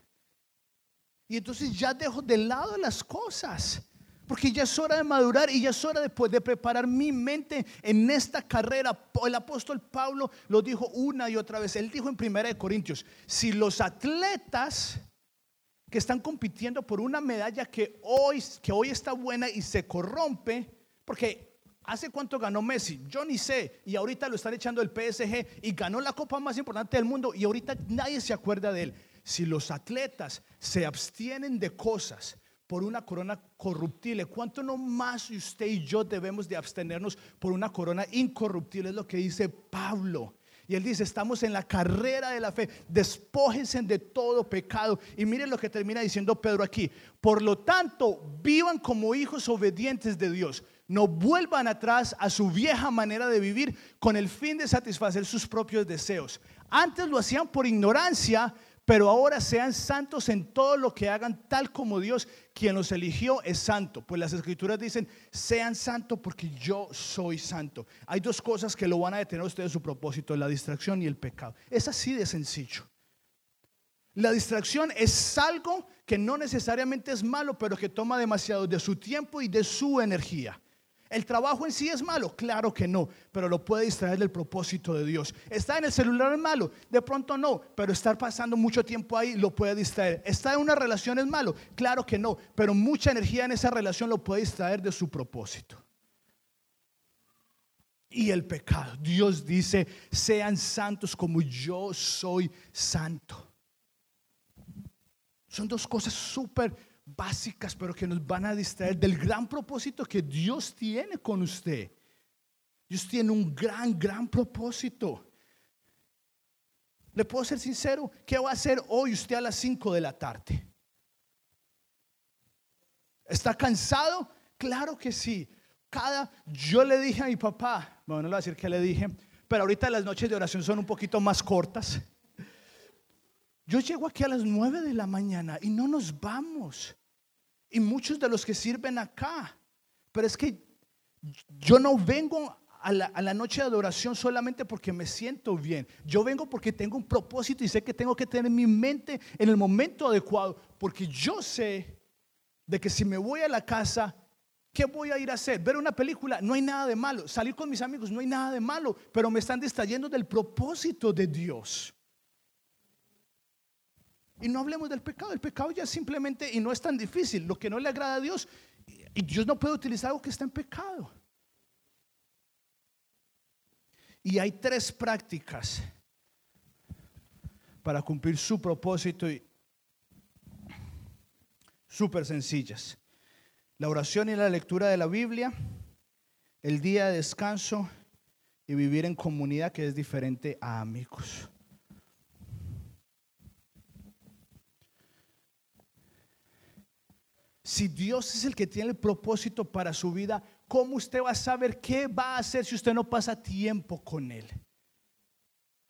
Y entonces ya dejo de lado las cosas. Porque ya es hora de madurar y ya es hora de, de preparar mi mente en esta carrera. El apóstol Pablo lo dijo una y otra vez. Él dijo en Primera Corintios, si los atletas que están compitiendo por una medalla que hoy, que hoy está buena y se corrompe, porque ¿Hace cuánto ganó Messi? Yo ni sé. Y ahorita lo están echando el PSG y ganó la copa más importante del mundo y ahorita nadie se acuerda de él. Si los atletas se abstienen de cosas por una corona corruptible, ¿cuánto no más usted y yo debemos de abstenernos por una corona incorruptible? Es lo que dice Pablo. Y él dice, estamos en la carrera de la fe, despójense de todo pecado. Y miren lo que termina diciendo Pedro aquí. Por lo tanto, vivan como hijos obedientes de Dios no vuelvan atrás a su vieja manera de vivir con el fin de satisfacer sus propios deseos. Antes lo hacían por ignorancia, pero ahora sean santos en todo lo que hagan, tal como Dios, quien los eligió, es santo. Pues las escrituras dicen, sean santos porque yo soy santo. Hay dos cosas que lo van a detener a ustedes su propósito, la distracción y el pecado. Es así de sencillo. La distracción es algo que no necesariamente es malo, pero que toma demasiado de su tiempo y de su energía. ¿El trabajo en sí es malo? Claro que no, pero lo puede distraer del propósito de Dios. ¿Está en el celular es malo? De pronto no, pero estar pasando mucho tiempo ahí lo puede distraer. ¿Está en una relación es malo? Claro que no, pero mucha energía en esa relación lo puede distraer de su propósito. Y el pecado. Dios dice, sean santos como yo soy santo. Son dos cosas súper básicas, pero que nos van a distraer del gran propósito que Dios tiene con usted. Dios tiene un gran, gran propósito. Le puedo ser sincero, ¿qué va a hacer hoy usted a las 5 de la tarde? ¿Está cansado? Claro que sí. Cada, yo le dije a mi papá, bueno, no le voy a decir que le dije, pero ahorita las noches de oración son un poquito más cortas. Yo llego aquí a las 9 de la mañana y no nos vamos. Y muchos de los que sirven acá. Pero es que yo no vengo a la, noche de adoración solamente porque me siento bien. Yo vengo porque tengo un propósito y sé que tengo que tener mi mente en el momento adecuado. Porque yo sé de que si me voy a la casa, ¿qué voy a ir a hacer? Ver una película, no hay nada de malo. Salir con mis amigos, no hay nada de malo, pero me están distrayendo del propósito de Dios. Y no hablemos del pecado, el pecado ya simplemente, y no es tan difícil, lo que no le agrada a Dios, y Dios no puede utilizar algo que está en pecado. Y hay tres prácticas para cumplir su propósito y súper sencillas. La oración y la lectura de la Biblia, el día de descanso y vivir en comunidad que es diferente a amigos. Si Dios es el que tiene el propósito para su vida, ¿cómo usted va a saber qué va a hacer si usted no pasa tiempo con Él?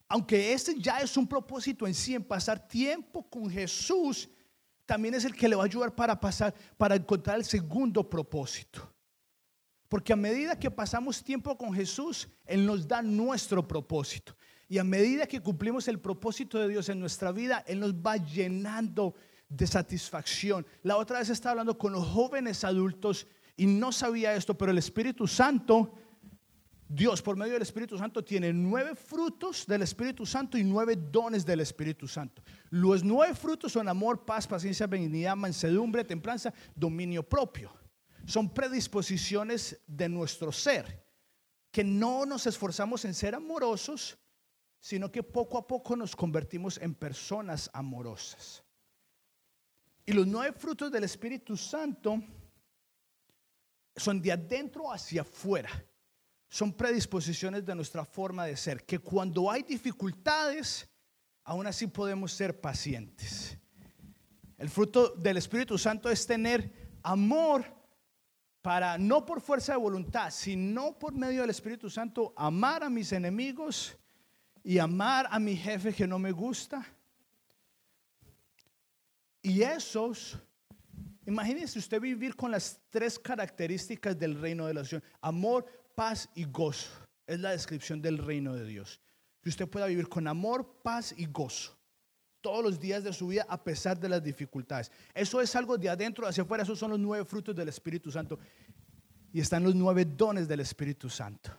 Aunque este ya es un propósito en sí, en pasar tiempo con Jesús, también es el que le va a ayudar para pasar, para encontrar el segundo propósito. Porque a medida que pasamos tiempo con Jesús, Él nos da nuestro propósito. Y a medida que cumplimos el propósito de Dios en nuestra vida, Él nos va llenando de satisfacción. La otra vez estaba hablando con los jóvenes adultos y no sabía esto, pero el Espíritu Santo, Dios por medio del Espíritu Santo tiene nueve frutos del Espíritu Santo y nueve dones del Espíritu Santo. Los nueve frutos son amor, paz, paciencia, benignidad, mansedumbre, templanza, dominio propio. Son predisposiciones de nuestro ser, que no nos esforzamos en ser amorosos, sino que poco a poco nos convertimos en personas amorosas. Y los nueve frutos del Espíritu Santo son de adentro hacia afuera. Son predisposiciones de nuestra forma de ser, que cuando hay dificultades, aún así podemos ser pacientes. El fruto del Espíritu Santo es tener amor para, no por fuerza de voluntad, sino por medio del Espíritu Santo, amar a mis enemigos y amar a mi jefe que no me gusta y esos, imagínense usted vivir con las tres características del reino de la Dios. Amor, paz y gozo. Es la descripción del reino de Dios. Que usted pueda vivir con amor, paz y gozo. Todos los días de su vida a pesar de las dificultades. Eso es algo de adentro hacia afuera. Esos son los nueve frutos del Espíritu Santo. Y están los nueve dones del Espíritu Santo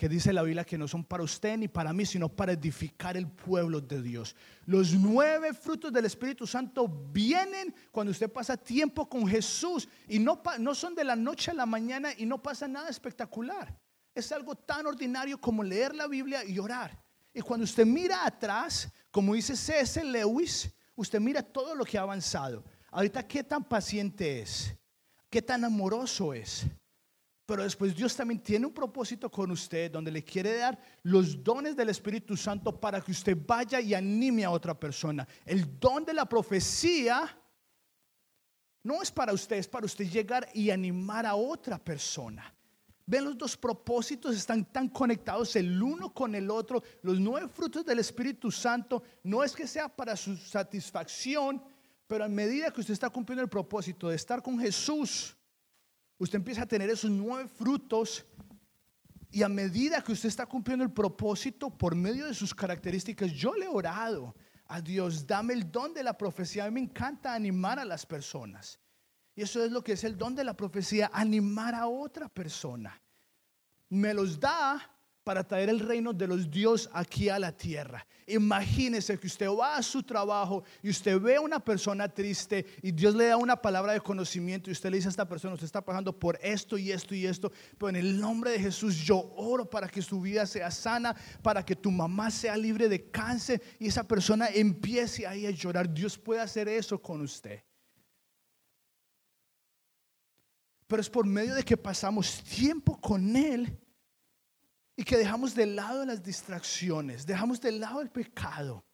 que dice la Biblia que no son para usted ni para mí, sino para edificar el pueblo de Dios. Los nueve frutos del Espíritu Santo vienen cuando usted pasa tiempo con Jesús y no, no son de la noche a la mañana y no pasa nada espectacular. Es algo tan ordinario como leer la Biblia y orar. Y cuando usted mira atrás, como dice C.S. Lewis, usted mira todo lo que ha avanzado. Ahorita, ¿qué tan paciente es? ¿Qué tan amoroso es? Pero después Dios también tiene un propósito con usted donde le quiere dar los dones del Espíritu Santo para que usted vaya y anime a otra persona. El don de la profecía no es para usted, es para usted llegar y animar a otra persona. Ven, los dos propósitos están tan conectados el uno con el otro. Los nueve frutos del Espíritu Santo no es que sea para su satisfacción, pero a medida que usted está cumpliendo el propósito de estar con Jesús, usted empieza a tener esos nueve frutos y a medida que usted está cumpliendo el propósito por medio de sus características, yo le he orado a Dios, dame el don de la profecía. A mí me encanta animar a las personas. Y eso es lo que es el don de la profecía, animar a otra persona. Me los da para traer el reino de los dioses aquí a la tierra. Imagínese que usted va a su trabajo y usted ve a una persona triste y Dios le da una palabra de conocimiento y usted le dice a esta persona, usted está pasando por esto y esto y esto, pero en el nombre de Jesús yo oro para que su vida sea sana, para que tu mamá sea libre de cáncer y esa persona empiece ahí a llorar. Dios puede hacer eso con usted. Pero es por medio de que pasamos tiempo con Él y que dejamos de lado las distracciones, dejamos de lado el pecado.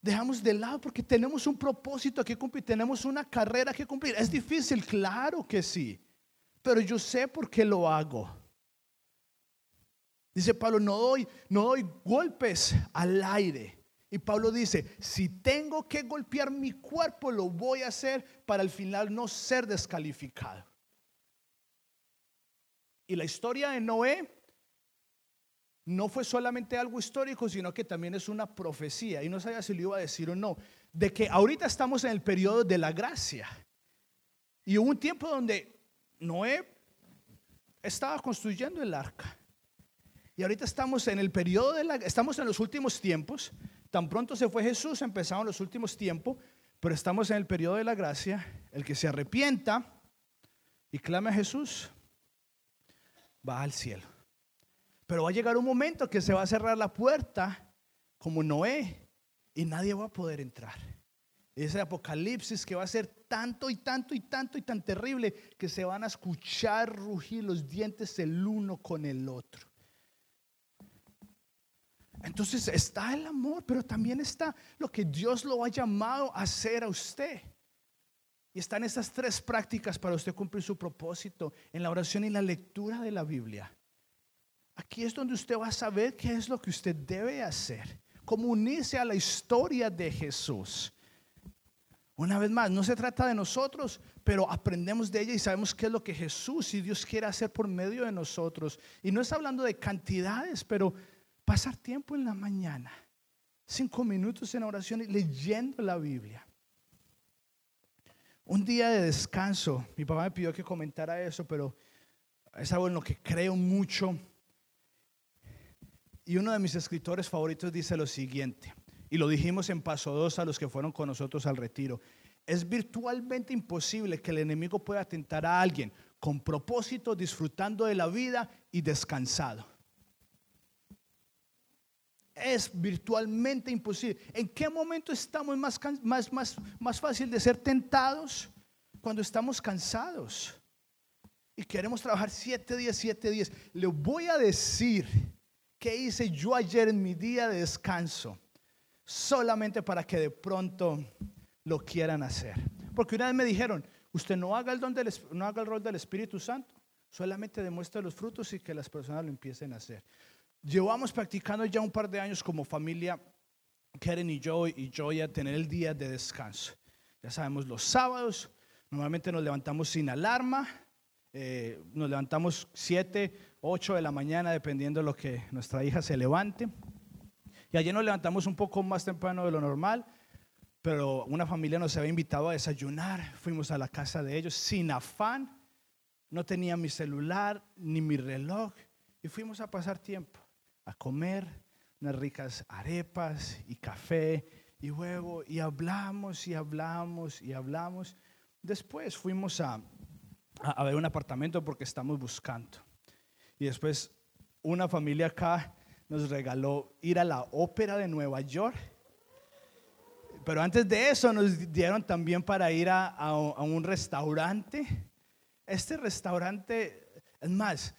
Dejamos de lado porque tenemos un propósito que cumplir, tenemos una carrera que cumplir. Es difícil, claro que sí, pero yo sé por qué lo hago. Dice Pablo, no doy, no doy golpes al aire. Y Pablo dice, si tengo que golpear mi cuerpo, lo voy a hacer para al final no ser descalificado. Y la historia de Noé no fue solamente algo histórico, sino que también es una profecía. Y no sabía si lo iba a decir o no. De que ahorita estamos en el periodo de la gracia. Y hubo un tiempo donde Noé estaba construyendo el arca. Y ahorita estamos en el periodo de la, estamos en los últimos tiempos. Tan pronto se fue Jesús, empezaron los últimos tiempos, pero estamos en el periodo de la gracia. El que se arrepienta y clame a Jesús, va al cielo. Pero va a llegar un momento que se va a cerrar la puerta como Noé y nadie va a poder entrar. Ese apocalipsis que va a ser tanto y tanto y tanto y tan terrible que se van a escuchar rugir los dientes el uno con el otro. Entonces está el amor, pero también está lo que Dios lo ha llamado a hacer a usted. Y están estas tres prácticas para usted cumplir su propósito en la oración y la lectura de la Biblia. Aquí es donde usted va a saber qué es lo que usted debe hacer, cómo unirse a la historia de Jesús. Una vez más, no se trata de nosotros, pero aprendemos de ella y sabemos qué es lo que Jesús y Dios quiere hacer por medio de nosotros. Y no está hablando de cantidades, pero pasar tiempo en la mañana, cinco minutos en oración y leyendo la Biblia. Un día de descanso, mi papá me pidió que comentara eso, pero es algo en lo que creo mucho. Y uno de mis escritores favoritos dice lo siguiente, y lo dijimos en paso 2 a los que fueron con nosotros al retiro. Es virtualmente imposible que el enemigo pueda atentar a alguien con propósito, disfrutando de la vida y descansado. Es virtualmente imposible. ¿En qué momento estamos más, más, más, más fácil de ser tentados? Cuando estamos cansados y queremos trabajar siete días, siete días. Le voy a decir qué hice yo ayer en mi día de descanso, solamente para que de pronto lo quieran hacer. Porque una vez me dijeron, usted no haga el, don del, rol del Espíritu Santo, solamente demuestre los frutos y que las personas lo empiecen a hacer. Llevamos practicando ya un par de años como familia, Karen y yo y yo a tener el día de descanso. Ya sabemos, los sábados normalmente nos levantamos sin alarma, eh, nos levantamos 7, 8 de la mañana, dependiendo de lo que nuestra hija se levante. Y ayer nos levantamos un poco más temprano de lo normal, pero una familia nos había invitado a desayunar. Fuimos a la casa de ellos sin afán. No tenía mi celular ni mi reloj y fuimos a pasar tiempo a comer unas ricas arepas y café y huevo y hablamos y hablamos y hablamos. Después fuimos a, a, ver un apartamento porque estamos buscando. Y después una familia acá nos regaló ir a la ópera de Nueva York. Pero antes de eso nos dieron también para ir a, a un restaurante. Este restaurante, es más,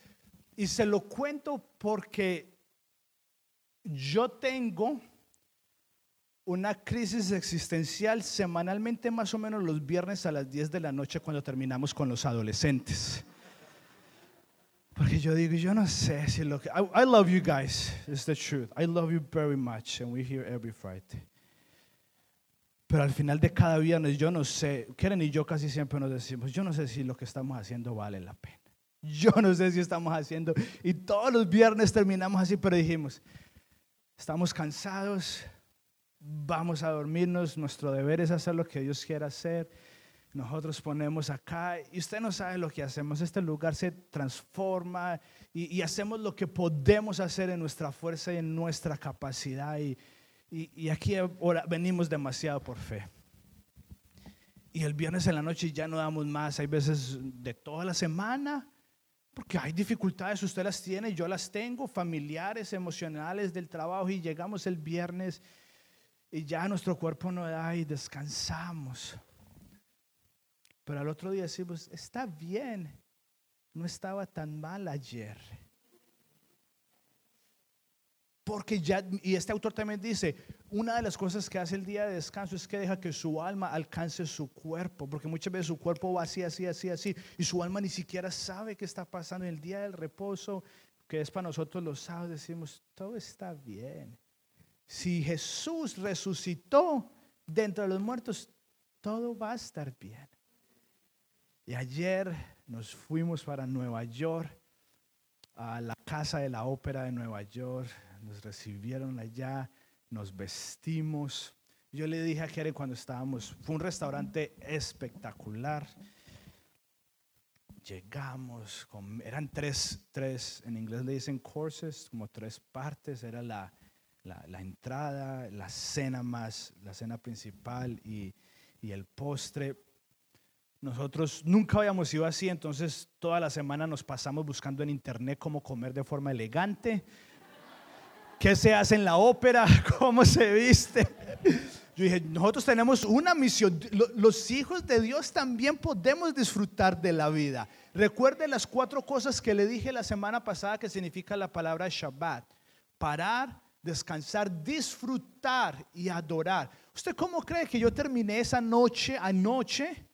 y se lo cuento porque yo tengo una crisis existencial semanalmente más o menos los viernes a las 10 de la noche cuando terminamos con los adolescentes. Porque yo digo, yo no sé si lo que... I, love you guys, it's the truth. I love you very much and we're here every Friday. Pero al final de cada viernes yo no sé, Keren y yo casi siempre nos decimos, yo no sé si lo que estamos haciendo vale la pena. Yo no sé si estamos haciendo. Y todos los viernes terminamos así, pero dijimos, estamos cansados, vamos a dormirnos, nuestro deber es hacer lo que Dios quiera hacer. Nosotros ponemos acá y usted no sabe lo que hacemos. Este lugar se transforma y, hacemos lo que podemos hacer en nuestra fuerza y en nuestra capacidad. Y, y aquí ahora venimos demasiado por fe. Y el viernes en la noche ya no damos más. Hay veces de toda la semana porque hay dificultades, usted las tiene, yo las tengo, familiares, emocionales del trabajo y llegamos el viernes y ya nuestro cuerpo no da y descansamos. Pero al otro día decimos, está bien, no estaba tan mal ayer. Porque ya, y este autor también dice, una de las cosas que hace el día de descanso es que deja que su alma alcance su cuerpo, porque muchas veces su cuerpo va así, así, así, así, y su alma ni siquiera sabe qué está pasando. En el día del reposo, que es para nosotros los sábados, decimos, todo está bien. Si Jesús resucitó de los muertos, todo va a estar bien. Y ayer nos fuimos para Nueva York, a la casa de la ópera de Nueva York, nos recibieron allá nos vestimos. Yo le dije a Karen cuando estábamos, fue un restaurante espectacular. llegamos, eran tres, tres, en inglés le dicen courses, como tres partes, era la, la, entrada, la cena más, la cena principal y, y el postre. Nosotros nunca habíamos ido así, entonces toda la semana nos pasamos buscando en internet cómo comer de forma elegante, qué se hace en la ópera, cómo se viste. Yo dije, nosotros tenemos una misión. Los hijos de Dios también podemos disfrutar de la vida. Recuerde las cuatro cosas que le dije la semana pasada que significa la palabra Shabbat. Parar, descansar, disfrutar y adorar. ¿Usted cómo cree que yo terminé esa noche anoche?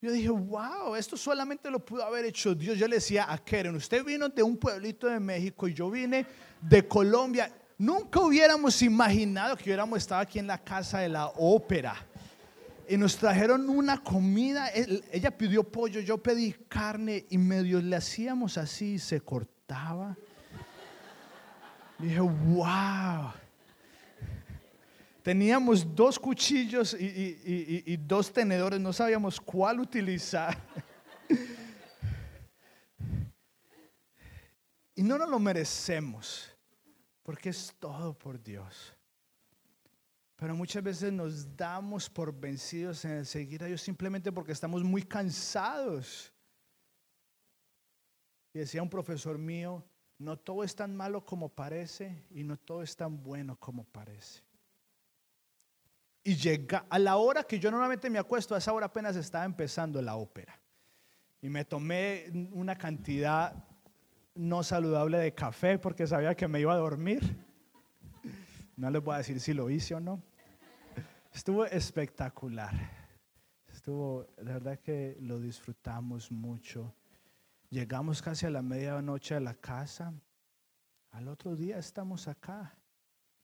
Yo dije, wow, esto solamente lo pudo haber hecho Dios. Yo le decía a Keren, usted vino de un pueblito de México y yo vine de Colombia. Nunca hubiéramos imaginado que hubiéramos estado aquí en la casa de la ópera. Y nos trajeron una comida. Ella pidió pollo, yo pedí carne y medio le hacíamos así y se cortaba. Dije, wow. Teníamos dos cuchillos y, dos tenedores, no sabíamos cuál utilizar. Y no nos lo merecemos, porque es todo por Dios. Pero muchas veces nos damos por vencidos en seguir a Dios simplemente porque estamos muy cansados. Y decía un profesor mío, no todo es tan malo como parece y no todo es tan bueno como parece. Y llega a la hora que yo normalmente me acuesto, a esa hora apenas estaba empezando la ópera. Y me tomé una cantidad no saludable de café porque sabía que me iba a dormir. No les voy a decir si lo hice o no. Estuvo espectacular. Estuvo, la verdad que lo disfrutamos mucho. Llegamos casi a la medianoche a la casa. Al otro día estamos acá.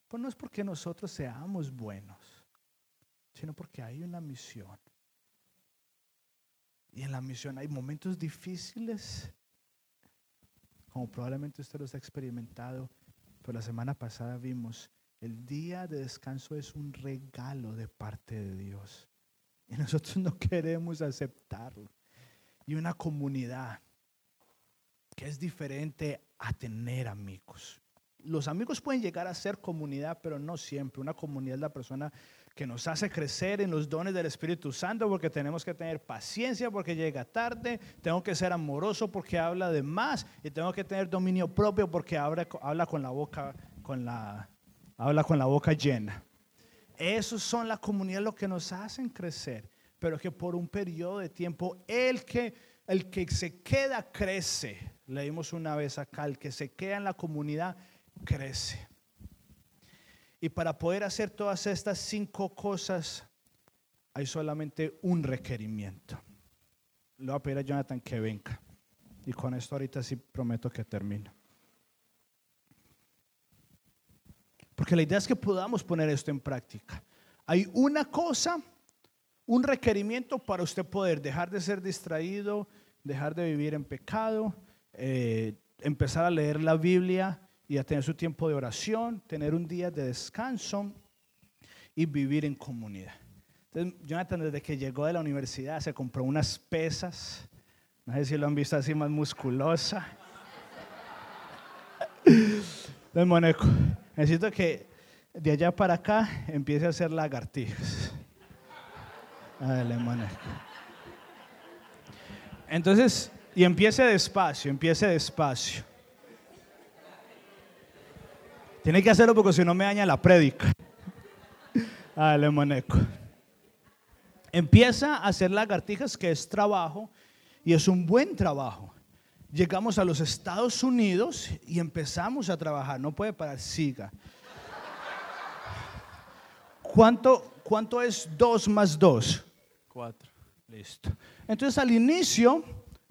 Pues no es porque nosotros seamos buenos sino porque hay una misión. Y en la misión hay momentos difíciles, como probablemente usted los ha experimentado, pero la semana pasada vimos, el día de descanso es un regalo de parte de Dios. Y nosotros no queremos aceptarlo. Y una comunidad que es diferente a tener amigos. Los amigos pueden llegar a ser comunidad, pero no siempre. Una comunidad es la persona que nos hace crecer en los dones del Espíritu Santo, porque tenemos que tener paciencia porque llega tarde, tengo que ser amoroso porque habla de más y tengo que tener dominio propio porque habla, habla con la boca con la habla con la boca llena. Esos son la comunidad lo que nos hacen crecer, pero que por un periodo de tiempo el que el que se queda crece. Leímos una vez acá, el que se queda en la comunidad crece. Y para poder hacer todas estas cinco cosas, hay solamente un requerimiento. Le voy a pedir a Jonathan que venga. Y con esto ahorita sí prometo que termino. Porque la idea es que podamos poner esto en práctica. Hay una cosa, un requerimiento para usted poder dejar de ser distraído, dejar de vivir en pecado, eh, empezar a leer la Biblia y a tener su tiempo de oración, tener un día de descanso y vivir en comunidad. Entonces, Jonathan desde que llegó de la universidad se compró unas pesas, no sé si lo han visto así más musculosa. Entonces, Moneco, necesito que de allá para acá empiece a hacer lagartijas. Dale, Moneco. Entonces, y empiece despacio, empiece despacio. Tiene que hacerlo porque si no me daña la prédica. Dale, moneco. Empieza a hacer lagartijas, que es trabajo, y es un buen trabajo. Llegamos a los Estados Unidos y empezamos a trabajar. No puede parar, siga. ¿Cuánto, cuánto es 2 más 2? 4. Listo. Entonces al inicio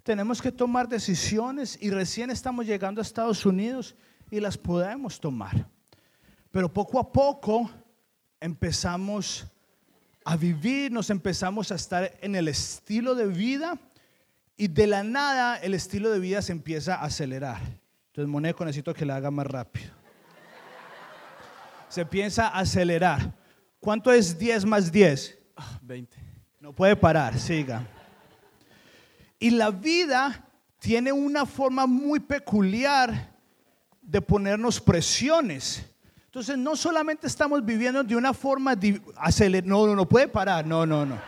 tenemos que tomar decisiones y recién estamos llegando a Estados Unidos y las podemos tomar. Pero poco a poco empezamos a vivir, nos empezamos a estar en el estilo de vida y de la nada el estilo de vida se empieza a acelerar. Entonces, Moneco, necesito que la haga más rápido. Se empieza a acelerar. ¿Cuánto es 10 más 10? 20. No puede parar, siga. Y la vida tiene una forma muy peculiar de ponernos presiones. Entonces, no solamente estamos viviendo de una forma acelerada, no, no, no puede parar, no, no, no.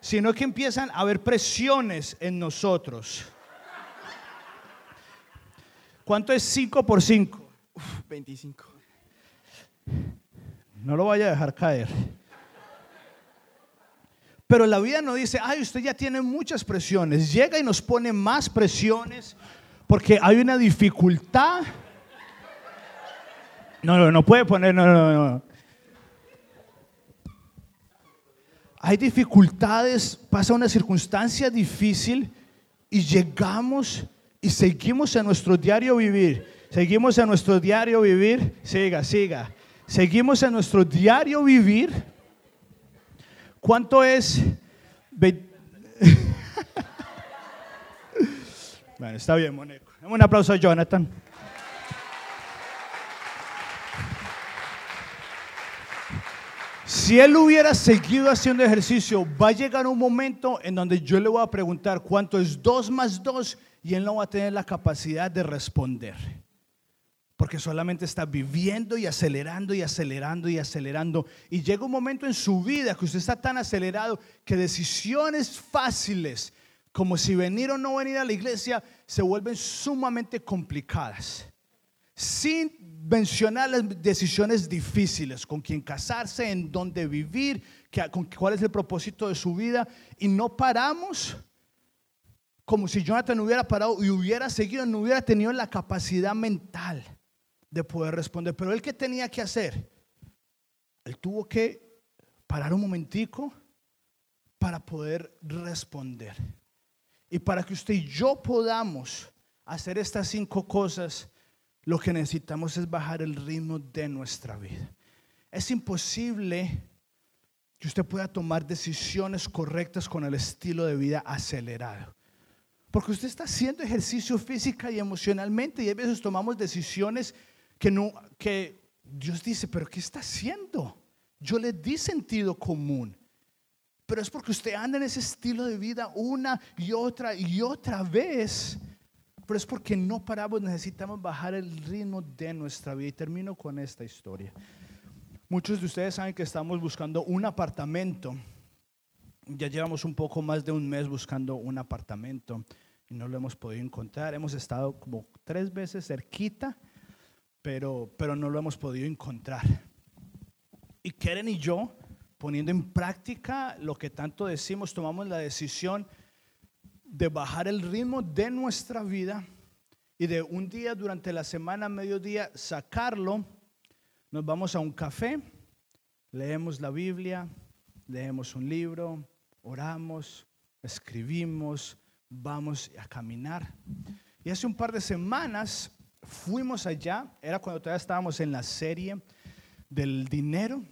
Sino que empiezan a haber presiones en nosotros. ¿Cuánto es 5 por 5? 25. No lo vaya a dejar caer. Pero la vida no dice, ay, usted ya tiene muchas presiones. Llega y nos pone más presiones porque hay una dificultad. No, no, no puede poner, no, no, no. Hay dificultades, pasa una circunstancia difícil y llegamos y seguimos en nuestro diario vivir. Seguimos en nuestro diario vivir. Siga, siga. Seguimos en nuestro diario vivir. ¿Cuánto es? bueno, está bien, Moneco. Un aplauso a Jonathan. Si él hubiera seguido haciendo ejercicio, va a llegar un momento en donde yo le voy a preguntar cuánto es 2 más 2 y él no va a tener la capacidad de responder porque solamente está viviendo y acelerando y acelerando y acelerando. Y llega un momento en su vida que usted está tan acelerado que decisiones fáciles, como si venir o no venir a la iglesia, se vuelven sumamente complicadas. Sin mencionar las decisiones difíciles, con quién casarse, en dónde vivir, cuál es el propósito de su vida. Y no paramos como si Jonathan hubiera parado y hubiera seguido, no hubiera tenido la capacidad mental de poder responder. Pero él que tenía que hacer? Él tuvo que parar un momentico para poder responder. Y para que usted y yo podamos hacer estas cinco cosas, lo que necesitamos es bajar el ritmo de nuestra vida. Es imposible que usted pueda tomar decisiones correctas con el estilo de vida acelerado. Porque usted está haciendo ejercicio física y emocionalmente y a veces tomamos decisiones que, no, que Dios dice, pero ¿qué está haciendo? Yo le di sentido común. Pero es porque usted anda en ese estilo de vida una y otra y otra vez. Pero es porque no paramos, necesitamos bajar el ritmo de nuestra vida. Y termino con esta historia. Muchos de ustedes saben que estamos buscando un apartamento. Ya llevamos un poco más de un mes buscando un apartamento y no lo hemos podido encontrar. Hemos estado como tres veces cerquita pero, pero no lo hemos podido encontrar. Y Keren y yo, poniendo en práctica lo que tanto decimos, tomamos la decisión de bajar el ritmo de nuestra vida y de un día durante la semana, mediodía, sacarlo. Nos vamos a un café, leemos la Biblia, leemos un libro, oramos, escribimos, vamos a caminar. Y hace un par de semanas fuimos allá, era cuando todavía estábamos en la serie del dinero,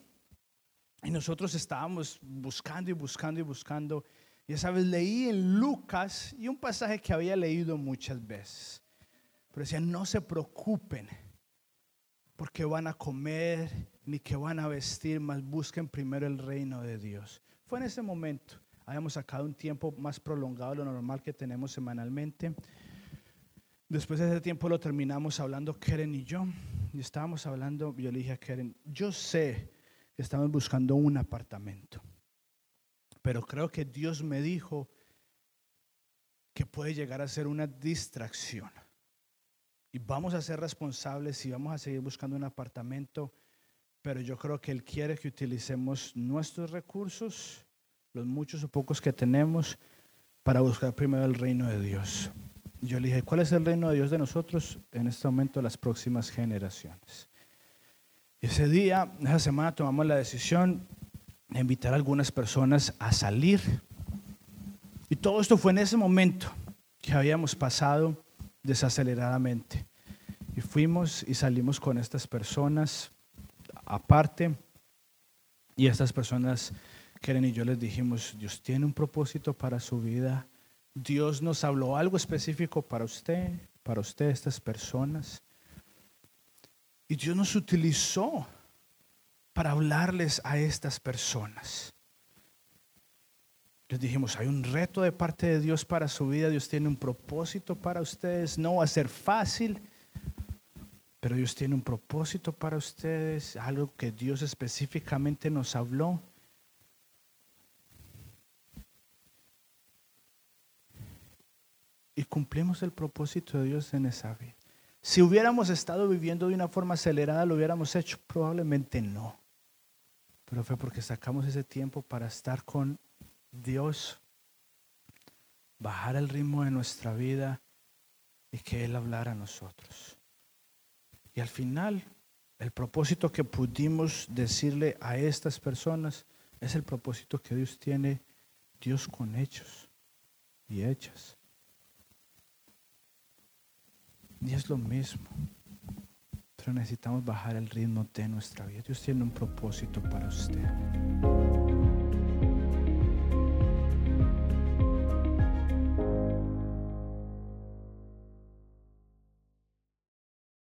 y nosotros estábamos buscando y buscando y buscando. Y esa vez leí en Lucas y un pasaje que había leído muchas veces. Pero decía, no se preocupen porque van a comer ni que van a vestir, más busquen primero el reino de Dios. Fue en ese momento. Habíamos sacado un tiempo más prolongado de lo normal que tenemos semanalmente. Después de ese tiempo lo terminamos hablando Keren y yo. Y estábamos hablando, yo le dije a Keren, yo sé que estamos buscando un apartamento. Pero creo que Dios me dijo que puede llegar a ser una distracción. Y vamos a ser responsables y vamos a seguir buscando un apartamento. Pero yo creo que Él quiere que utilicemos nuestros recursos, los muchos o pocos que tenemos, para buscar primero el reino de Dios. Yo le dije, ¿cuál es el reino de Dios de nosotros en este momento, las próximas generaciones? Ese día, esa semana, tomamos la decisión de invitar a algunas personas a salir. Y todo esto fue en ese momento que habíamos pasado desaceleradamente. Y fuimos y salimos con estas personas aparte. Y estas personas, Keren y yo les dijimos, Dios tiene un propósito para su vida Dios nos habló algo específico para usted, para usted, estas personas. Y Dios nos utilizó para hablarles a estas personas. Les dijimos, hay un reto de parte de Dios para su vida, Dios tiene un propósito para ustedes, no va a ser fácil, pero Dios tiene un propósito para ustedes, algo que Dios específicamente nos habló. Y cumplimos el propósito de Dios en esa vida. Si hubiéramos estado viviendo de una forma acelerada, lo hubiéramos hecho. Probablemente no. Pero fue porque sacamos ese tiempo para estar con Dios, bajar el ritmo de nuestra vida y que Él hablara a nosotros. Y al final, el propósito que pudimos decirle a estas personas es el propósito que Dios tiene, Dios con hechos y hechas. Y es lo mismo. Pero necesitamos bajar el ritmo de nuestra vida. Dios tiene un propósito para usted.